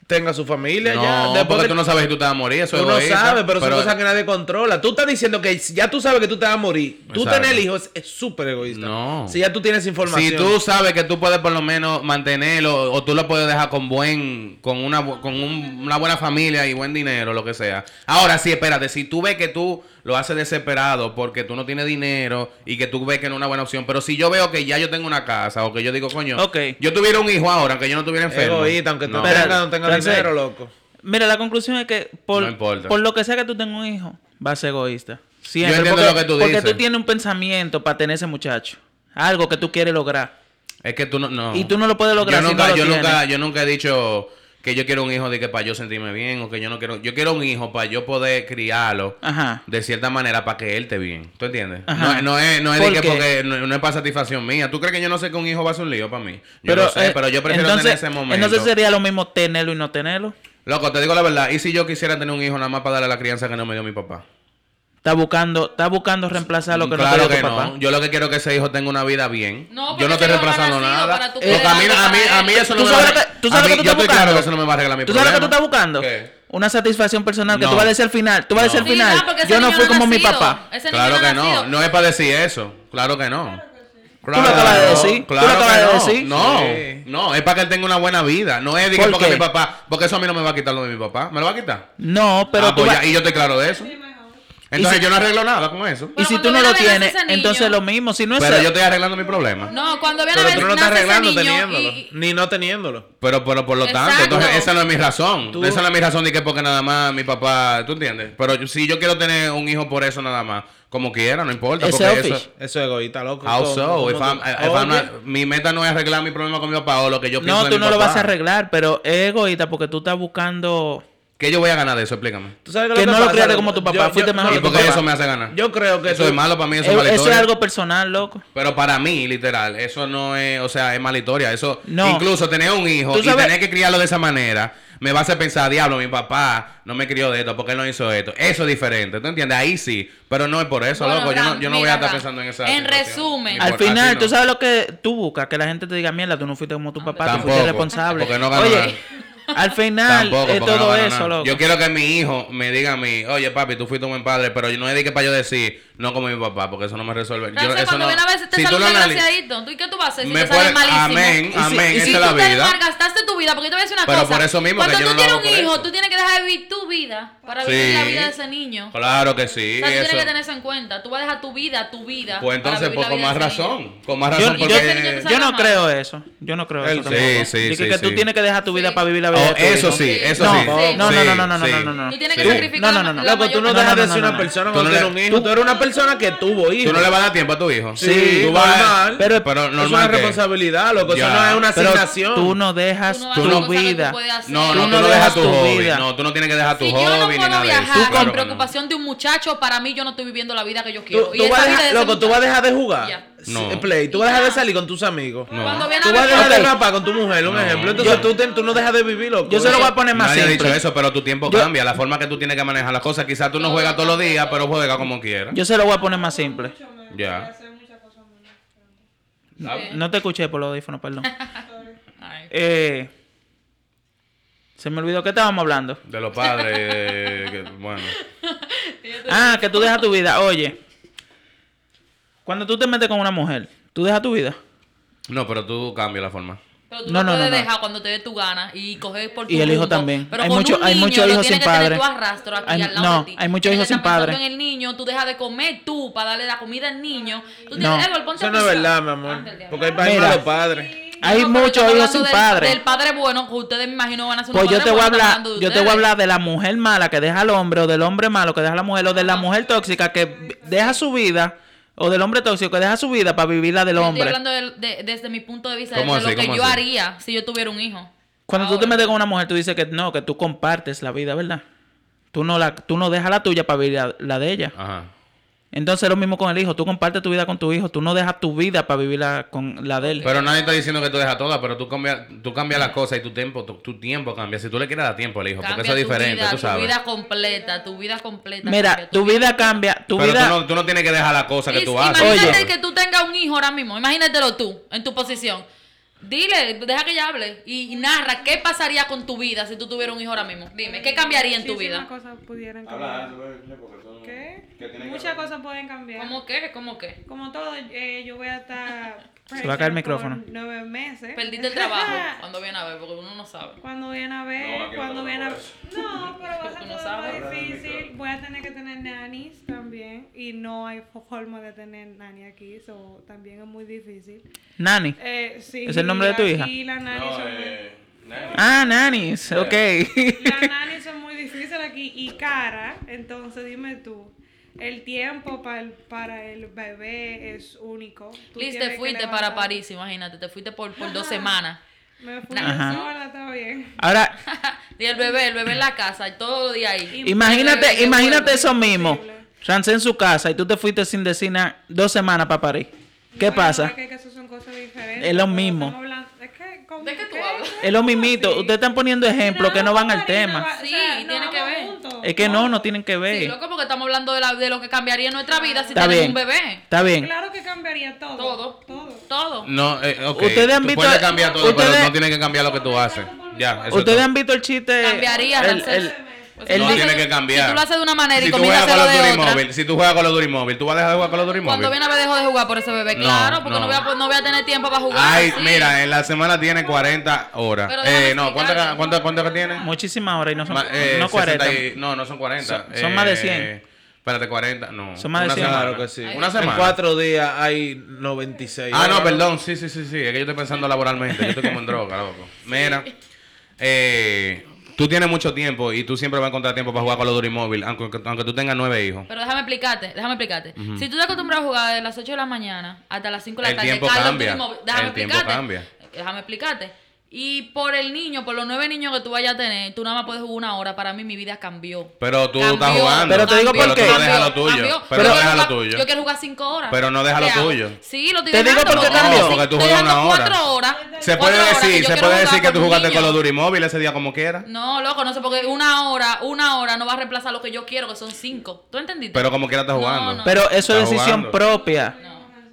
tenga su familia ya. Después porque tú no sabes si tú te vas a morir, eso tú no sabes, pero, pero, son cosas que nadie controla. Tú estás diciendo que ya tú sabes que tú te vas a morir. Tú tener el hijo es súper egoísta. No. Si ya tú tienes información. Si tú sabes que tú puedes por lo menos mantenerlo o tú lo puedes dejar con buen con una con un, una buena familia y buen dinero, lo que sea. Ahora sí, espérate, si tú ves que tú lo hace desesperado porque tú no tienes dinero y que tú ves que no es una buena opción. Pero si yo veo que ya yo tengo una casa o que yo digo, coño, okay. yo tuviera un hijo ahora, aunque yo no estuviera enfermo. Egoísta, aunque tú no. tengas, no tenga dinero, loco. Mira, la conclusión es que por, por lo que sea que tú tengas un hijo, vas a ser egoísta. Siempre. Yo entiendo porque, lo que tú dices. Porque tú tienes un pensamiento para tener ese muchacho. Algo que tú quieres lograr. Es que tú no, no. Y tú no lo puedes lograr. Yo nunca, no yo, nunca yo nunca he dicho que yo quiero un hijo de que para yo sentirme bien o que yo no quiero. Yo quiero un hijo para yo poder criarlo de cierta manera para que él esté bien. ¿Tú entiendes? Ajá. No, no, es, no es de que no, es para satisfacción mía. ¿Tú crees que yo no sé que un hijo va a ser un lío para mí? Yo pero, sé, eh, pero yo prefiero entonces, tener ese momento. Entonces sería lo mismo tenerlo y no tenerlo. Loco, te digo la verdad. ¿Y si yo quisiera tener un hijo nada más para darle a la crianza que no me dio mi papá? Está buscando, está buscando reemplazar lo que no te que tu papá. Yo lo que quiero es que ese hijo tenga una vida bien. No, yo no estoy reemplazando nada. Porque a mí, a mí, a mí eso no me va a arreglar. Tú sabes lo que tú estás buscando. eso no me va a arreglar mi ¿Tú sabes lo que tú estás buscando? Una satisfacción personal que tú vas a decir al final. Tú vas a decir al final. yo no fui como mi papá. Claro que no. No es para decir eso. Claro que no. Claro, tú lo acabas de decir. Claro ¿Tú lo acabas que no. De decir? No, no, es para que él tenga una buena vida. No es ¿Por porque mi papá, porque eso a mí no me va a quitar lo de mi papá. ¿Me lo va a quitar? No, pero. Ah, tú pues y yo estoy claro de eso. Entonces yo no arreglo nada con eso. Y si tú no lo tienes, entonces lo mismo. Si no es pero yo estoy arreglando mi problema. No, cuando viene a ver tú no estás arreglando teniéndolo. Ni no teniéndolo. Pero, pero por lo tanto, entonces esa no es mi razón. Esa no es mi razón de que porque nada más mi papá, ¿tú entiendes? Pero si yo quiero tener un hijo por eso nada más, como quiera, no importa. Eso, es egoísta, loco. Ah, How so? Mi meta no es arreglar mi problema con mi papá o lo que yo pienso. No, tú no lo vas a arreglar, pero es egoísta porque tú estás buscando ¿Qué yo voy a ganar de eso? Explícame. ¿Tú sabes que, que no lo criaste como tu papá, yo, fuiste yo, mejor. ¿Y por qué eso me hace ganar? Yo creo que. Eso tú... es malo para mí, eso es, es mala historia. Eso es algo personal, loco. Pero para mí, literal, eso no es. O sea, es mala historia. Eso. No. Incluso tener un hijo y tener que criarlo de esa manera me va a hacer pensar, diablo, mi papá no me crió de esto, ¿por qué no hizo esto? Eso es diferente, ¿tú entiendes? Ahí sí, pero no es por eso, loco. Yo no, yo no voy a estar pensando en esa. En resumen, al final, no. tú sabes lo que tú buscas, que la gente te diga, mierda, tú no fuiste como tu papá, Tampoco, tú fuiste responsable. Porque no ganó Oye, Al final de todo eso, Yo quiero que mi hijo me diga a mí, oye papi, tú fuiste un buen padre, pero yo no dediqué para yo decir, no como mi papá, porque eso no me resuelve. Yo, eso cuando viene a veces te si desgraciadito, ¿tú qué tú vas a hacer si me te puede... sale malísimo? Amén, amén, esa es la vida. Si tú gastaste tu vida, porque yo te voy a decir una cosa. Pero por eso mismo Cuando que yo tú tienes un hijo, tú tienes que dejar vivir tu vida para vivir la vida de ese niño. Claro que sí. O tú eso. tienes que tener eso en cuenta. Tú vas a dejar tu vida, tu vida. Pues entonces, pues, con más razón. Con más razón. Yo no creo eso. Yo no creo eso. Sí, sí, sí. que tú tienes que dejar tu vida para vivir la Oh, eso sí, eso sí. No, no, no, no, no, no, no, no, no. Tú tienes que sacrificar. No, no, no. Loco, tú no dejas de ser una persona cuando tienes un hijo. Tú eres una persona que tuvo hijos. Tú no le vas a dar tiempo a tu hijo. Sí, normal. Pero es una responsabilidad, loco. Eso no es una asignación. Tú no dejas tu vida. No, no, tú no dejas tu vida No, tú no tienes que dejar tu hobby ni nada. Con preocupación de un muchacho, para mí yo no estoy viviendo la vida que yo quiero. Loco, Tú vas a dejar de jugar. No. Play. Tú vas a dejar de salir con tus amigos. No. Tú vas a dejar de rapar con tu mujer, un ejemplo. Entonces tú, no dejas de vivir, loco. Yo se lo voy a poner más Nadie simple. ha dicho eso, pero tu tiempo cambia. La forma que tú tienes que manejar las cosas. Quizás tú no juegas todos los días, pero juegas como quieras. Yo se lo voy a poner más simple. Ya. Ah, no te escuché por los audífonos, perdón. eh... Se me olvidó que estábamos hablando. De los padres. bueno. ah, que tú dejas tu vida. Oye, cuando tú te metes con una mujer, ¿tú dejas tu vida? No, pero tú cambias la forma. Pero tú no, no, puedes no, no. cuando te dé tu gana y coges por tu Y el hijo también. Pero hay muchos hay mucho hijos sin padre. Al lado no, de ti. hay muchos hijos sin padre. en el niño, tú dejas de comer tú para darle la comida al niño. Tú no, eso no es verdad, mi amor. Porque hay malos Hay muchos hijos sin del, padre. El padre bueno, que ustedes me imagino van a ser Pues yo te voy a hablar, yo te voy a hablar de la mujer mala que deja al hombre o del hombre malo que deja a la mujer o de la mujer tóxica que deja su vida o del hombre tóxico que deja su vida para vivir la del hombre. Estoy hablando de, desde mi punto de vista de lo que yo haría si yo tuviera un hijo. Cuando Ahora. tú te metes con una mujer, tú dices que no, que tú compartes la vida, ¿verdad? Tú no la, tú no dejas la tuya para vivir la, la de ella. Ajá. Entonces es lo mismo con el hijo. Tú compartes tu vida con tu hijo. Tú no dejas tu vida para vivirla con la de él. Pero nadie está diciendo que tú dejas todas, pero tú cambias, tú cambias las cosas y tu tiempo, tu, tu tiempo cambia. Si tú le quieres dar tiempo al hijo, porque Cambia eso es tu diferente, vida, tú sabes. Tu vida completa, tu vida completa. Mira, cambia, tu vida cambia. Tu pero vida... tú, no, tú no tienes que dejar las cosas que Y- tú haces. Imagínate Oye. que tú tengas un hijo ahora mismo. Imagínatelo tú, en tu posición. Dile, deja que ella hable y, narra qué pasaría con tu vida si tú tuvieras un hijo ahora mismo. Dime, ¿qué cambiaría en tu vida? cosas pudieran cambiar. ¿Qué? Muchas cosas pueden cambiar. ¿Cómo qué? ¿Cómo qué? Como todo, eh, yo voy a estar. Se va a caer el micrófono. Nueve meses. Perdiste el trabajo cuando viene a ver, porque uno no sabe. Cuando viene a ver, No, no cuando te viene a lo No, pero va a ser no todo más difícil. Voy a tener que tener nannies también. Y no hay fo- forma de tener nanny aquí. So, también es muy difícil. Nani. Eh, sí, ¿Es el nombre de tu hija? aquí las nannies son muy- Ah, nanis. Ok. Las nannies son muy difíciles aquí y cara. Entonces, dime tú. El tiempo para el, para el bebé es único. Tú Liz, te fuiste para París, imagínate. Te fuiste por, por dos semanas. Me fui sola, está bien. Ahora, y el bebé, el bebé en la casa, y todo el día ahí. Imagínate, imagínate vuelve. eso mismo. Chance en su casa y tú te fuiste sin decir nada dos semanas para París. ¿Qué Bueno, pasa? Es que, que eso son cosas diferentes. Es lo mismo. es que, ¿cómo- ¿De qué tú hablas? Es lo mismito. así? Ustedes están poniendo ejemplos que no van al tema. va- o Sí, sea, no tiene que ver. juntos. Es que no, no tienen que Sí, ver. loco, porque estamos hablando de, la, de lo que cambiaría en nuestra vida si Está tenemos bien. un bebé. Está bien. Claro que cambiaría todo. Todo. Todo. Todo. No, eh, ok, Ustedes han tú visto- puedes cambiar todo, ustedes- pero no tienes que cambiar lo que tú haces. Ya, Ustedes todo. han visto el chiste. Cambiaría, el, Ramsés. el- Pues no tiene que cambiar. Si tú lo haces de una manera y si hacerlo con los de otra. Durimóvil, si tú juegas con los Durimóvil, ¿tú vas a dejar de jugar con los Durimóvil? Cuando viene a ver dejo de jugar por ese bebé, No, claro, porque no, no. voy, a, no voy a tener tiempo para jugar. Ay, mira, en la semana tiene 40 horas. Eh, no, ¿cuántas cuánto, cuánto que tiene? Muchísimas horas y no son Ma- eh, no 40. 60 y- no, no son 40. Son- son más de Eh, 100. Espérate, 40, no. Son más de Una 100. semana. Claro que sí. Una semana. En cuatro días hay 96. Ah, no, perdón, sí, sí, sí, sí. Es que yo estoy pensando laboralmente. Yo estoy como en droga, loco. Mira, eh, tú tienes mucho tiempo y tú siempre vas a encontrar tiempo para jugar con los Durimóvil, aunque, aunque tú tengas nueve hijos. Pero déjame explicarte, déjame explicarte. Si tú te acostumbras a jugar de las 8 de la mañana hasta las 5 de la El tarde, tiempo Carlos, cambia. déjame El tiempo cambia. Déjame explicarte. Y por el niño, por los nueve niños que tú vayas a tener, tú nada más puedes jugar una hora. Para mí, mi vida cambió. Pero tú Cambió, estás jugando. Pero te digo por qué. Pero tú no dejas lo tuyo. cambió. Pero Yo no quiero dejas lo jugar- tuyo. Yo quiero jugar 5 horas. Pero no deja lo tuyo. Sí, lo estoy Te digo por qué cambió. Porque tú dejando una hora. cuatro horas. Se puede decir, se puede decir que tú jugaste con los Durimóvil ese día como quieras. No, loco, no sé, porque una hora, una hora no va a reemplazar lo que yo quiero, que son cinco. ¿Tú entendiste? Pero como quiera estás jugando. no. Pero eso es decisión jugando. propia.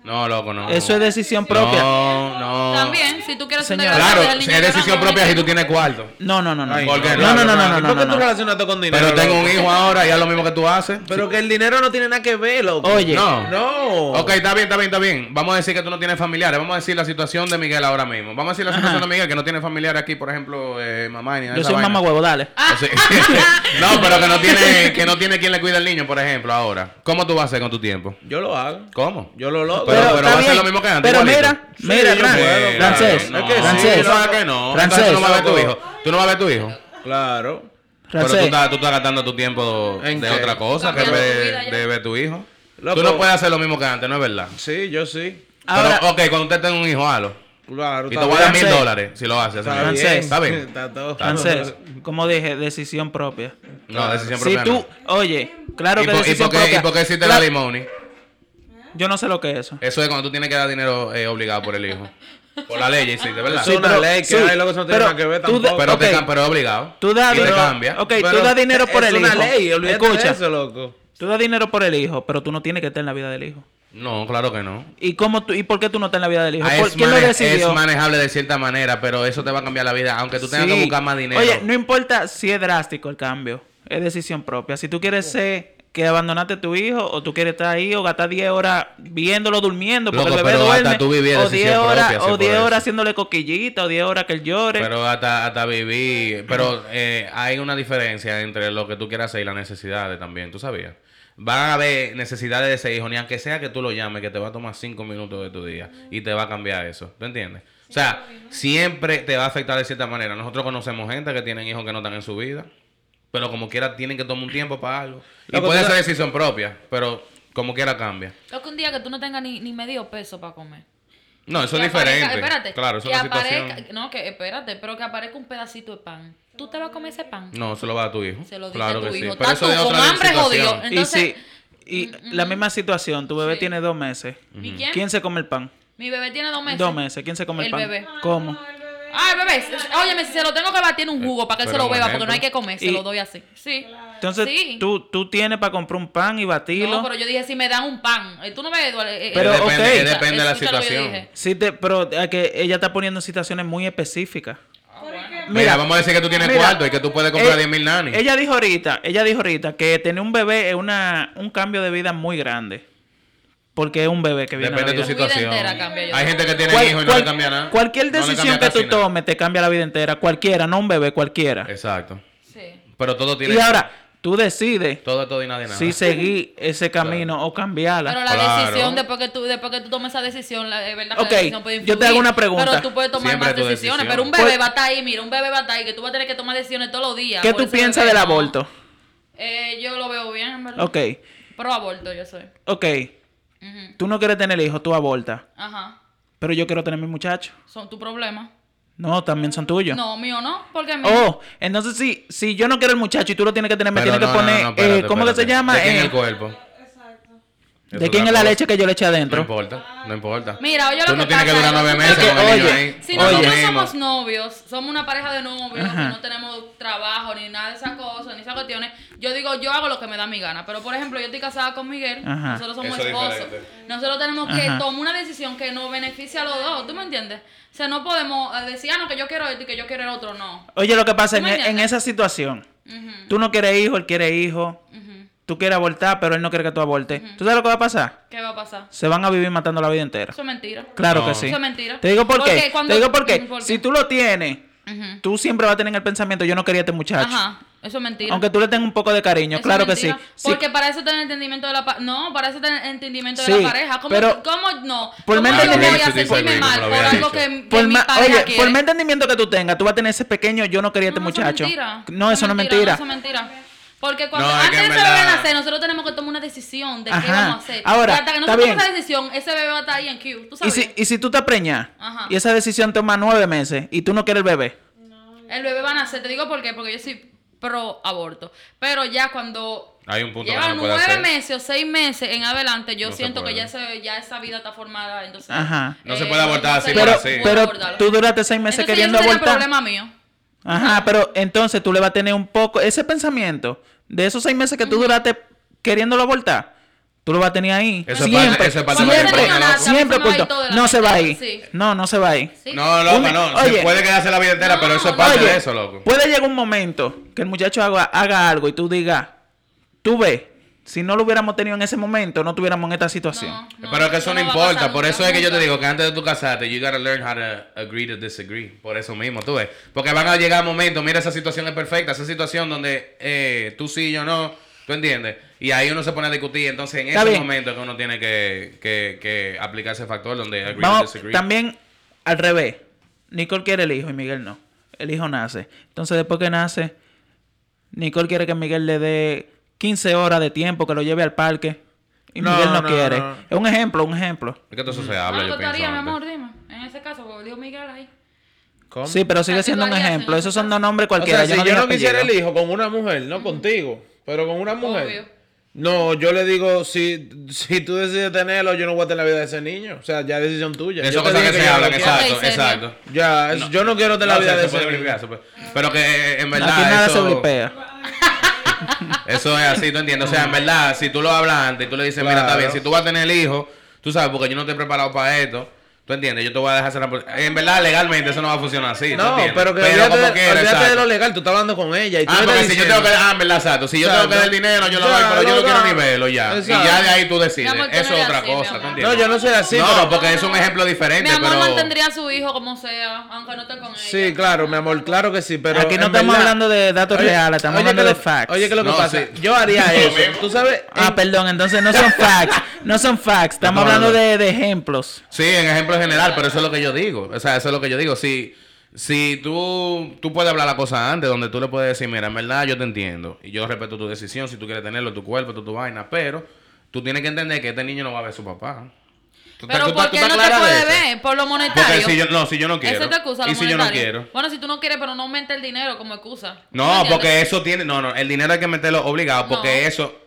No, loco, no. Eso es decisión propia. No, no. También, si tú quieres Señora. Claro, al es decisión propia si tú tienes cuarto. No, no, no, no. Ay, ¿Por qué No, no, no, no, no, ¿Y no, ¿Por qué no, tú no. relacionaste con dinero? Pero tengo un hijo ahora y es lo mismo que tú haces. Pero que el dinero no tiene nada que ver, loco. Oye. No. No. Ok, está bien, está bien, está bien. Vamos a decir que tú no tienes familiares. Vamos a decir la situación de Miguel ahora mismo. Vamos a decir la situación Ajá. de Miguel que no tiene familiares aquí, por ejemplo, eh, mamá ni nada Yo soy mamá huevo, dale. Ah. No, pero que no tiene que no tiene quien le cuida al niño, por ejemplo, ahora. ¿Cómo tú vas a hacer con tu tiempo? Yo lo hago. ¿Cómo? Yo lo logro. Pero- va a ser lo mismo que antes, Pero igualito. mira, Sí, mira, Fran- puedo, francés, no, Es que sí, francés, tú sabes que no. Francés. Tú no vas a ver tu hijo. Tú no vas a ver tu hijo. Claro. Pero tú estás, tú estás gastando tu tiempo ¿En de qué? otra cosa que ver, de ver tu hijo. Loco. Tú no puedes hacer lo mismo que antes, ¿no es verdad? Sí, yo sí. Ahora- Pero, ok, cuando usted tenga un hijo, halo. Claro. Y te voy a dar mil dólares si lo haces. Está. Francés. bien. Está bien. Está todo. Francés, como dije, decisión propia. No, decisión Si propia. tú, oye, claro ¿Y, que decisión propia. ¿Y por qué Claro, la limoni? Yo no sé lo que es eso. Eso es cuando tú tienes que dar dinero eh, obligado por el hijo. Por la ley, sí, de verdad. Es una pero- ley que sí, hay, eso no tiene pero nada que ver tampoco. Pero, te ok. cam- pero es obligado. Tú das y te dinero. cambia. Ok, Pero tú das dinero por es el una hijo. ley, olvídate Escucha, de eso, loco. tú das dinero por el hijo, pero tú no tienes que estar en la vida del hijo. No, claro que no. ¿Y cómo tú, y por qué tú no estás en la vida del hijo? Ah, ¿Por- es, ¿Quién lo decidió? es manejable de cierta manera, pero eso te va a cambiar la vida, aunque tú tengas Sí. que buscar más dinero. Oye, no importa si es drástico el cambio, es decisión propia. Si tú quieres ser que abandonaste a tu hijo, o tú quieres estar ahí, o gastar 10 horas viéndolo durmiendo, porque Loco, el bebé pero hasta duerme, o decisión 10 horas, propia, o 10 por horas haciéndole coquillita, o 10 horas que él llore. Pero hasta, hasta vivir. Pero eh, hay una diferencia entre lo que tú quieras hacer y las necesidades también, ¿tú sabías? Van a haber necesidades de ese hijo, ni aunque sea que tú lo llames, que te va a tomar cinco minutos de tu día y te va a cambiar eso. ¿Tú entiendes? O sea, siempre te va a afectar de cierta manera. Nosotros conocemos gente que tienen hijos que no están en su vida, pero como quiera tienen que tomar un tiempo para algo. Y Loco, puede ser decisión propia, pero como quiera cambia. Lo que un día que tú no tengas ni, ni medio peso para comer. No, eso Que es diferente. aparezca- espérate. claro, eso que es una situación. aparezca, no, que espérate, pero que aparezca un pedacito de pan. ¿Tú te vas a comer ese pan? No, se lo va a tu hijo. Se lo dice claro tu que hijo. sí. Pero eso tú es con otra hambre situación. jodido. Entonces, y si, Y la misma situación, tu bebé Sí. tiene dos meses. ¿Y quién? ¿Quién se come el pan? Mi bebé tiene dos meses. Dos meses. ¿Quién se come el, El pan? bebé. ¿Cómo? Ah, el bebé. Óyeme, si se lo tengo que batir en un jugo para que él se Pero lo beba, porque no hay que comer, se Y- lo doy así. Sí. Entonces, Sí. tú, tú tienes para comprar un pan y batirlo. No, pero yo dije, si me dan un pan. Eh, Tú no ves, Eduardo. Eh, Pero, eh, ok. depende, depende de la situación. Sí, te- pero es que ella está poniendo situaciones muy específicas. Mira, vamos a decir que tú tienes mira, cuarto y que tú puedes comprar eh, 10 mil nanis. Ella dijo ahorita, ella dijo ahorita que tener un bebé es una, un cambio de vida muy grande. Porque es un bebé que viene Depende a de la tu situación. entera cambia, yo Hay gente que tiene Cual- hijos y no cual- le cambia nada. Cualquier decisión que tú nada. tomes te cambia la vida entera. Cualquiera, no un bebé, cualquiera. Exacto. Sí. Pero todo tiene. Y ahora, tú decides Todo es todo y nadie nada. si seguir ese camino o cambiarla. Pero la Claro. decisión, después que tú después que tú tomes esa decisión, la, es verdad que Ok, la decisión puede yo influir. te hago una pregunta. Pero tú puedes tomar Siempre más decisiones. decisión. Pero un bebé Pues- va a estar ahí, mira, un bebé va a estar ahí, que tú vas a tener que tomar decisiones todos los días. ¿Qué tú piensas bebé, del ¿no? aborto? Eh, yo lo veo bien, en verdad. Ok, Pro aborto yo soy. ok. Ujú. Tú no quieres tener hijos, tú abortas. Ajá. Pero yo quiero tener mi muchacho. Son tu problema. No, también son tuyos. No, mío no, porque mío. Oh, entonces si, si yo no quiero el muchacho y tú lo tienes que tener, me Pero tienes no, que poner, no, espérate, eh, ¿cómo que se llama? ¿De quién Eh, el cuerpo? ¿De quién es la leche que yo le eché No adentro? importa, no importa. Mira, oye, Tú lo no que tienes que pasa durar es nueve que meses Es que, con el niño oye, ahí. Si Oye. nosotros somos novios, somos una pareja de novios, Ajá. que no tenemos trabajo ni nada de esas cosas, ni esas cuestiones, yo digo, yo hago lo que me da mi gana. Pero, por ejemplo, yo estoy casada con Miguel, Ajá. nosotros somos Eso esposos. diferente. Nosotros tenemos que Ajá. tomar una decisión que nos beneficie a los dos, ¿tú me entiendes? O sea, no podemos eh, decir, ah, no, que yo quiero esto y que yo quiero el otro, no. Oye, lo que pasa ¿Tú en, me en esa situación, Ujú, tú no quieres hijo, él quiere hijo, ujú. Tú quieres abortar, pero él no quiere que tú abortes. ¿Tú sabes lo que va a pasar? ¿Qué va a pasar? Se van a vivir matando la vida entera. Eso es mentira. Claro No. que sí. Eso es mentira. Te digo por Porque qué. cuando- Te digo por qué. ¿Por qué? Si tú lo tienes, Ujú. tú siempre vas a tener en el pensamiento, yo no quería a este muchacho. Ajá, eso es mentira. Aunque tú le tengas un poco de cariño, Eso claro que sí. Porque para eso tener entendimiento de la pareja. No, para eso tener entendimiento Sí, de la pareja. ¿Cómo, pero- cómo no? Por ¿Cómo yo voy entendimiento- a sentirme mal por algo que, que por mi pareja oye, quiere? por más entendimiento que tú tengas, tú vas a tener ese pequeño, yo no quería a este No, muchacho. Eso es mentira. No, eso no es mentira. Eso es mentira. Porque cuando No, es antes de ese bebé nacer, nosotros tenemos que tomar una decisión de qué Ajá. vamos a hacer. Ahora, Y hasta que no está tomemos esa decisión, ese bebé va a estar ahí en Q. ¿Tú Y sabes? si, y si tú te preñas Ajá. y esa decisión toma nueve meses y tú no quieres el bebé, El bebé va a nacer. Te digo por qué. Porque yo soy pro aborto. Pero ya cuando Hay un punto que llevan no nueve meses o seis meses en adelante, yo No siento que ya, se, ya esa vida está formada. Entonces, Ajá. No se puede abortar así pero, así. pero tú duraste seis meses Entonces, queriendo abortar. problema mío. Ajá, pero entonces tú le vas a tener un poco ese pensamiento de esos seis meses que tú duraste queriéndolo abortar. Tú lo vas a tener ahí. Eso es siempre, parte- eso es parte de siempre, la loco. siempre oculto. No se va ahí. sí. No, no se va ahí. ¿Sí? No, loco, Un- no. oye. se puede quedarse la vida entera, No, pero eso es no. parte Oye, de eso, loco. puede llegar un momento que el muchacho haga, haga algo y tú digas, tú ves, si no lo hubiéramos tenido en ese momento, no tuviéramos en esta situación. No, no, pero que eso no importa. Por eso es que yo te digo que antes de tu casarte, you gotta learn how to agree to disagree. Por eso mismo, tú ves. Porque van a llegar momentos, mira, esa situación es perfecta. Esa situación donde eh, tú sí, yo no. ¿Tú entiendes? Y ahí uno se pone a discutir. Entonces, en Está ese bien. momento es que uno tiene que, que, que aplicar ese factor donde agree to Vamos, disagree. también al revés. Nicole quiere el hijo y Miguel no. El hijo nace. Entonces, después que nace, Nicole quiere que Miguel le dé 15 horas de tiempo, que lo lleve al parque. Y No, Miguel no, no, quiere. no. Es un ejemplo, un ejemplo. Es que todo eso se Ah, habla, ¿qué yo pienso. mi amor? Dime. En ese caso, porque dijo Miguel ahí. ¿Cómo? Sí, pero sigue siendo un ejemplo. Esos son dos nombres O cualquiera. sea, yo si no yo no quisiera el hijo con una mujer, no contigo, pero con una mujer. Obvio. No, yo le digo, si, si tú decides tenerlo, yo no voy a tener la vida de ese niño. O sea, ya es decisión tuya. Eso cosas que yo se hablan, exacto, exacto. Ya, es- yo no quiero tener la vida de se ese niño. Pero que eh, en verdad Aquí nada se eso, es así, ¿tú entiendes? O sea, en verdad, si tú lo hablas antes y tú le dices, mira, está bien, si tú vas a tener el hijo, tú sabes, porque yo no estoy preparado para esto, ¿tú entiendes? Yo te voy a dejar hacer la... En verdad, legalmente eso no va a funcionar así, ¿tú No, pero que olvídate, como de, quiera, olvídate de lo legal, tú estás hablando con ella y tú Ah, porque si yo tengo que... Ah, en verdad, exacto. Si yo tengo que dar el dinero, yo lo Ya, doy, pero yo lo no quiero ni verlo ya. Y ya de ahí tú decides. Amor, Eso no es otra así, cosa, ¿tú amor. entiendes? No, yo no soy así, no, pero... porque es un ejemplo diferente, Mi amor pero... mantendría a su hijo como sea, aunque no esté con ella. Sí, claro, mi amor, claro que sí, pero... Aquí no estamos verdad- hablando de datos Oye, reales, estamos oye, hablando que de facts. Oye, ¿qué es lo que pasa? Yo haría eso. Tú sabes... Ah, perdón, entonces no son facts. No son facts. Estamos hablando de, de ejemplos. Sí, en ejemplo general, pero eso es lo que yo digo. O sea, eso es lo que yo digo. Si, si tú, tú puedes hablar la cosa antes, donde tú le puedes decir, mira, en verdad yo te entiendo. Y yo respeto tu decisión, si tú quieres tenerlo, tu cuerpo, tu, tu vaina. Pero tú tienes que entender que este niño no va a ver a su papá. ¿Tú estás- Pero tú ¿por qué no te puede ver? Por lo monetario. Porque si yo, no, si yo no quiero. Esa es tu excusa, lo y si yo no monetario. quiero. Bueno, si tú no quieres, pero no aumente el dinero como excusa. ¿Tú me No, porque eso tiene... No, no, el dinero hay que meterlo obligado, porque No. eso...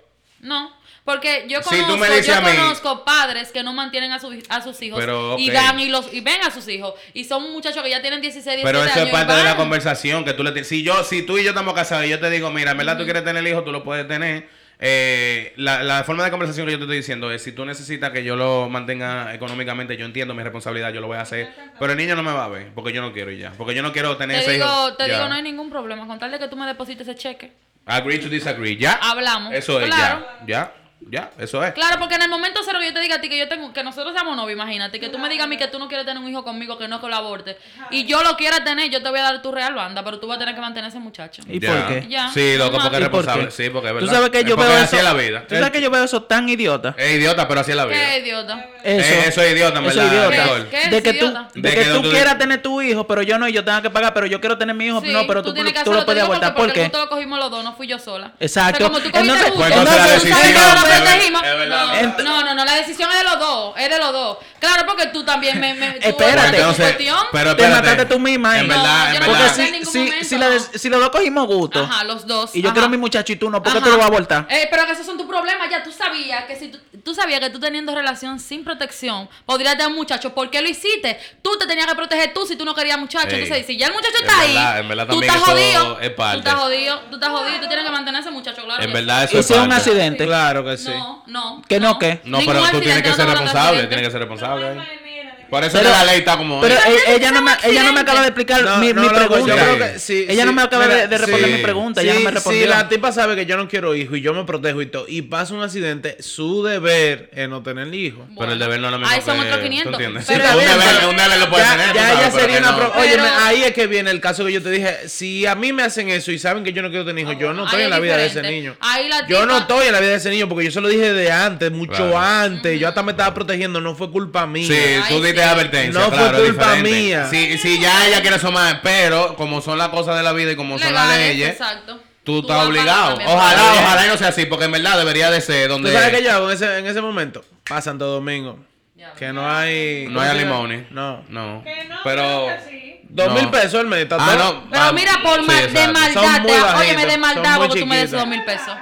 No. Porque yo conozco, yo mí- conozco padres que no mantienen a, su- a sus hijos Pero, y van y los y ven a sus hijos y son muchachos que ya tienen 16, 17 Pero eso años es parte de la conversación que tú le. Si yo, si tú y yo estamos casados y yo te digo, mira, en verdad tú quieres tener hijo, tú lo puedes tener. Eh, la, la forma de conversación que yo te estoy diciendo es si tú necesitas que yo lo mantenga económicamente, yo entiendo mi responsabilidad, yo lo voy a hacer. Pero el niño no me va a ver, porque yo no quiero y ya. Porque yo no quiero tener Te ese digo, hijo. te ya. digo, no hay ningún problema. Con tal de que tú me deposites ese cheque. Agree to disagree. ¿Ya? Hablamos. Eso es, Claro. ya. Ya. Ya. Eso es. Claro, porque en el momento cero que yo te diga a ti que yo tengo, que nosotros seamos novios, imagínate, que tú me digas a mí que tú no quieres tener un hijo conmigo, que no que lo aborte, y yo lo quiera tener, yo te voy a dar tu real banda, pero tú vas a tener que mantener a ese muchacho. ¿Y Ya. por qué? Ya. Sí, loco, porque es ¿Y por responsable. qué? Sí, porque es verdad. Tú sabes que Es yo porque veo así eso. es la vida. Tú sabes que yo veo eso tan idiota. Es idiota, pero así es la vida. Qué idiota. Eso. Eh, eso es idiota, en Eso verdad, es idiota. Nicole. ¿Qué es de que tú, idiota? de De que que tú tú- quieras tener tu hijo, pero yo no, y yo tenga que pagar, pero yo quiero tener mi hijo, Sí, no, pero tú, tienes que tú hacerlo, lo puedes abortar. porque ¿Por qué? el gusto lo cogimos los dos, no fui yo sola. Exacto. Tú Entonces- tú la decisión- no protegimos. no, no, la decisión es de los dos, es de los dos. Claro, porque tú también me... me tú- Espérate. Entonces, cuestión. pero Te espérate. mataste tú misma. En verdad, No, en yo no Porque me verdad. maté en si, ningún si, momento, si, la si los dos cogimos gusto, Ajá, los dos. y yo ajá. quiero mi muchacho y tú no, ¿por qué tú lo vas a abortar? Eh, pero que esos son tus problemas, ya tú sabías que si tú, tú sabías que tú teniendo relación sin protección podrías tener un muchacho, ¿por qué lo hiciste? Tú te tenías que proteger tú si tú no querías muchacho. Entonces, si ya el muchacho en está ahí, verdad- en verdad tú estás jodido. es parte. Tú estás jodido, tú estás jodido, tú tienes que mantener a ese muchacho, claro. En verdad, eso Y es si es un accidente. Claro que sí. No, no. ¿Que no qué? No, pero tú tienes que ser responsable, tienes que ser responsable. All right. Por eso Pero- que la ley está como Pero eh, ella, no me, ella no me acaba de explicar No, mi, no, mi pregunta. yo creo que sí, ella sí, no me acaba mira, de, de responder sí, mi pregunta, ella no me respondió. Si la tipa sabe que yo no quiero hijo y yo me protejo y todo, y pasa un accidente, su deber es no tener hijo. Pero el deber no es lo mismo Ahí son otros ¿tú 500. entiendes? Pero- Sí, un deber, un deber lo puede ya, tener. ya sabes, ella sería una no. pro- Óyeme, Pero- ahí es que viene el caso que yo te dije. Si a mí me hacen eso y saben que yo no quiero tener hijo, yo no estoy es en la vida de ese niño. Yo no estoy en la vida de ese niño porque yo se lo dije de antes, mucho antes. Yo hasta me estaba protegiendo, no fue culpa mía. Sí, tú diste sí. advertencia. No fue claro, culpa diferente. mía. Si, si ya ella quiere sumar, pero como son las cosas de la vida y como son las leyes, Exacto. tú estás obligado. Ojalá, bien. ojalá y no sea así, porque en verdad debería de ser ¿Tú donde sabes qué yo en ese, en ese momento? Pa' Santo Domingo. Ya, Que no hay. no hay alimones. No. No. Que no, Pero. que sí. Dos No. mil pesos al mes. está Ah, no. Pero ah, mira, por sí, mal, de maldad, óyeme, de maldad, porque tú me des dos mil pesos.